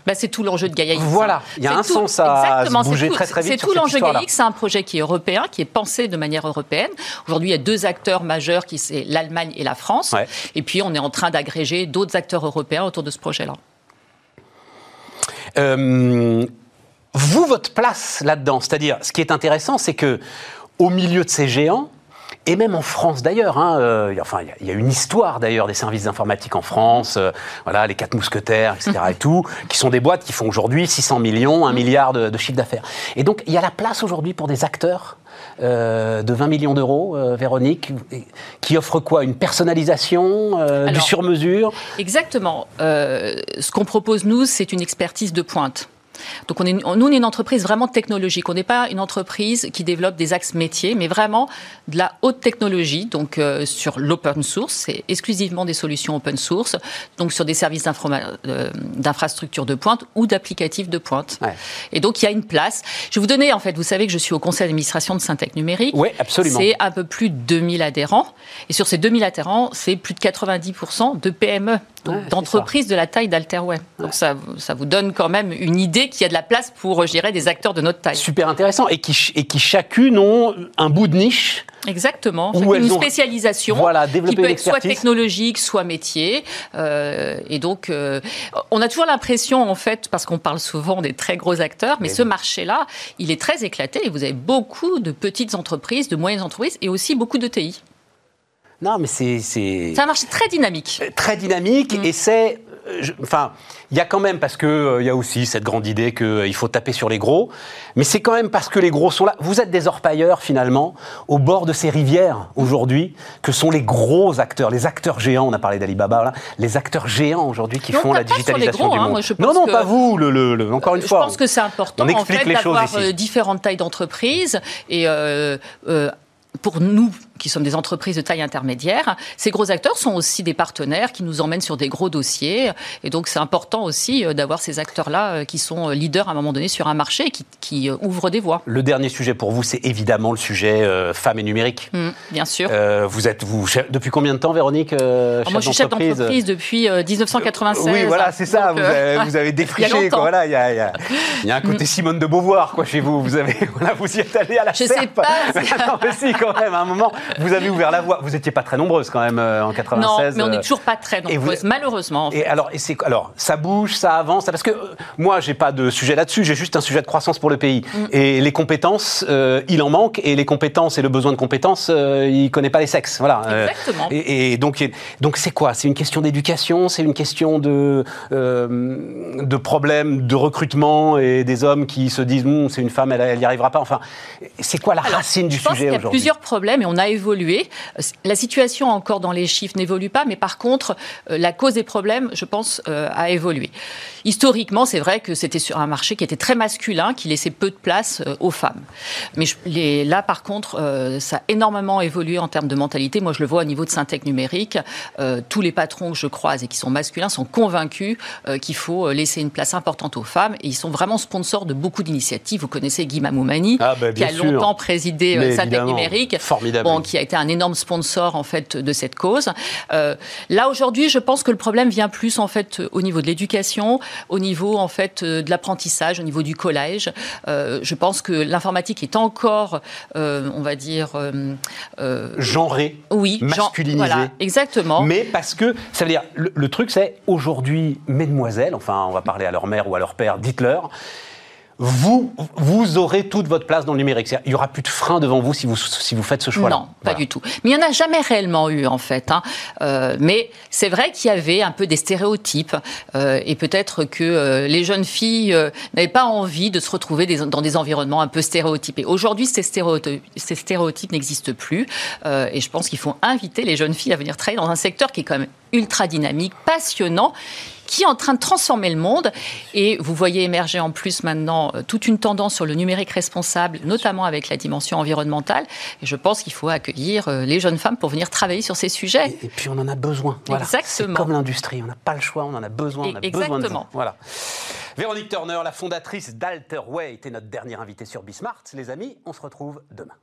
Bah, c'est tout l'enjeu de Gaia X. Voilà, il y a un tout- sens à exactement, se bouger tout- très, très vite C'est tout l'enjeu histoire-là. Gaia X, c'est un projet qui est européen, qui est pensé de manière européenne. Aujourd'hui, il y a deux acteurs majeurs, qui c'est l'Allemagne et la France. Ouais. Et puis, on est en train d'agréger d'autres acteurs européens autour de ce projet-là. Euh, vous, votre place là-dedans, c'est-à-dire, ce qui est intéressant, c'est que au milieu de ces géants, et même en France d'ailleurs, hein, euh, il y a- enfin, il y a- il y, a une histoire d'ailleurs des services informatiques en France, euh, voilà, les quatre mousquetaires, etc. et [LAUGHS] tout, qui sont des boîtes qui font aujourd'hui 600 millions, 1 milliard de, de chiffre d'affaires. Et donc, il y a la place aujourd'hui pour des acteurs euh, de 20 millions d'euros, euh, Véronique, qui offrent quoi? Une personnalisation, euh, du sur-mesure? Exactement. Ce qu'on propose, nous, c'est une expertise de pointe. Donc on est, nous, on est une entreprise vraiment technologique. On n'est pas une entreprise qui développe des axes métiers, mais vraiment de la haute technologie. Donc euh, sur l'open source, c'est exclusivement des solutions open source. Donc sur des services euh, d'infrastructure de pointe ou d'applicatifs de pointe. Ouais. Et donc il y a une place. Je vais vous donner en fait, vous savez que je suis au conseil d'administration de Syntec Numérique. Oui, absolument. C'est un peu plus de 2000 adhérents. Et sur ces 2000 adhérents, c'est plus de 90% de PME d'entreprises de la taille d'Alterway. Donc ça, ça vous donne quand même une idée qu'il y a de la place pour, je dirais, des acteurs de notre taille. Super intéressant. Et qui, et qui chacune ont un bout de niche. Exactement. une spécialisation voilà, qui peut être soit technologique, soit métier. Euh, et donc, euh, on a toujours l'impression, en fait, parce qu'on parle souvent des très gros acteurs, mais, mais ce marché-là, il est très éclaté. Et vous avez beaucoup de petites entreprises, de moyennes entreprises, et aussi beaucoup de TI. Non, mais c'est. C'est un marché très dynamique. Très dynamique, mm. et c'est. Enfin, il y a quand même, parce qu'il euh, il y a aussi cette grande idée qu'il euh, faut taper sur les gros, mais c'est quand même parce que les gros sont là. Vous êtes des orpailleurs, finalement, au bord de ces rivières, aujourd'hui, que sont les gros acteurs, les acteurs géants, on a parlé d'Alibaba, les acteurs géants, aujourd'hui, qui font la digitalisation du hein, non, non, pas vous, le, le, encore une fois. Je pense que c'est important, en fait, d'avoir euh, différentes tailles d'entreprises, et pour nous qui sommes des entreprises de taille intermédiaire, ces gros acteurs sont aussi des partenaires qui nous emmènent sur des gros dossiers. Et donc, c'est important aussi euh, d'avoir ces acteurs-là euh, qui sont euh, leaders à un moment donné sur un marché et qui, qui ouvrent des voies. Le dernier sujet pour vous, c'est évidemment le sujet femmes et numérique. Mmh, bien sûr. vous êtes, vous, depuis combien de temps, Véronique Moi, je suis chef d'entreprise depuis 1996. Oui, voilà, c'est ça. vous, avez, [LAUGHS] défriché. Quoi, voilà, il y, a, y, a, y, a, un côté mmh. Simone de Beauvoir quoi, chez vous. Vous, avez, [LAUGHS] voilà, vous y êtes allé à la Je ne sais pas. [LAUGHS] non, mais si, quand même, à un moment, vous avez ouvert la voie. Vous n'étiez pas très nombreuses quand même euh, en 96. Non, mais on n'est euh, toujours pas très nombreuses, malheureusement. Et alors, et alors, ça bouge, ça avance, parce que euh, moi, j'ai pas de sujet là-dessus. J'ai juste un sujet de croissance pour le pays. Mm. Et les compétences, il en manque. Et les compétences et le besoin de compétences, il connaît pas les sexes. Voilà. Exactement. Et, donc, donc c'est quoi? C'est une question d'éducation. C'est une question de de problèmes de recrutement et des hommes qui se disent, hum, c'est une femme, elle n'y arrivera pas. Enfin, c'est quoi la racine du sujet aujourd'hui Il y a plusieurs problèmes et on a évolué. La situation encore dans les chiffres n'évolue pas, mais par contre, euh, la cause des problèmes, je pense, euh, a évolué. Historiquement, c'est vrai que c'était sur un marché qui était très masculin, qui laissait peu de place euh, aux femmes. Mais là, par contre, ça a énormément évolué en termes de mentalité. Moi, je le vois au niveau de Syntec numérique. tous les patrons que je croise et qui sont masculins sont convaincus qu'il faut laisser une place importante aux femmes. Et ils sont vraiment sponsors de beaucoup d'initiatives. Vous connaissez Guy Mamoumani, ah, bah, qui a longtemps présidé Syntec numérique. Formidable qui a été un énorme sponsor en fait de cette cause. Euh, là aujourd'hui, je pense que le problème vient plus en fait au niveau de l'éducation, au niveau en fait euh, de l'apprentissage, au niveau du collège. Euh, je pense que l'informatique est encore, on va dire, genrée, oui, masculinisée. voilà, exactement. Mais parce que ça veut dire le, le truc, c'est aujourd'hui, mesdemoiselles, enfin, on va parler à leur mère ou à leur père, dites-leur vous, vous aurez toute votre place dans le numérique. Il n'y aura plus de frein devant vous si vous, si vous faites ce choix-là. Non, pas du tout. Mais il n'y en a jamais réellement eu, en fait. Hein. Euh, mais c'est vrai qu'il y avait un peu des stéréotypes. Euh, et peut-être que euh, les jeunes filles n'avaient pas envie de se retrouver des, dans des environnements un peu stéréotypés. Aujourd'hui, ces stéréotypes, ces stéréotypes n'existent plus. Et je pense qu'il faut inviter les jeunes filles à venir travailler dans un secteur qui est quand même ultra dynamique, passionnant qui est en train de transformer le monde. Et vous voyez émerger en plus maintenant euh, toute une tendance sur le numérique responsable, notamment avec la dimension environnementale. Et je pense qu'il faut accueillir euh, les jeunes femmes pour venir travailler sur ces sujets. Et, puis on en a besoin. Voilà. Exactement. C'est comme l'industrie, on n'a pas le choix, on en a besoin. On a Exactement. Besoin de voilà. Véronique Turner, la fondatrice d'Alterway, était notre dernière invitée sur Bismart. Les amis, on se retrouve demain.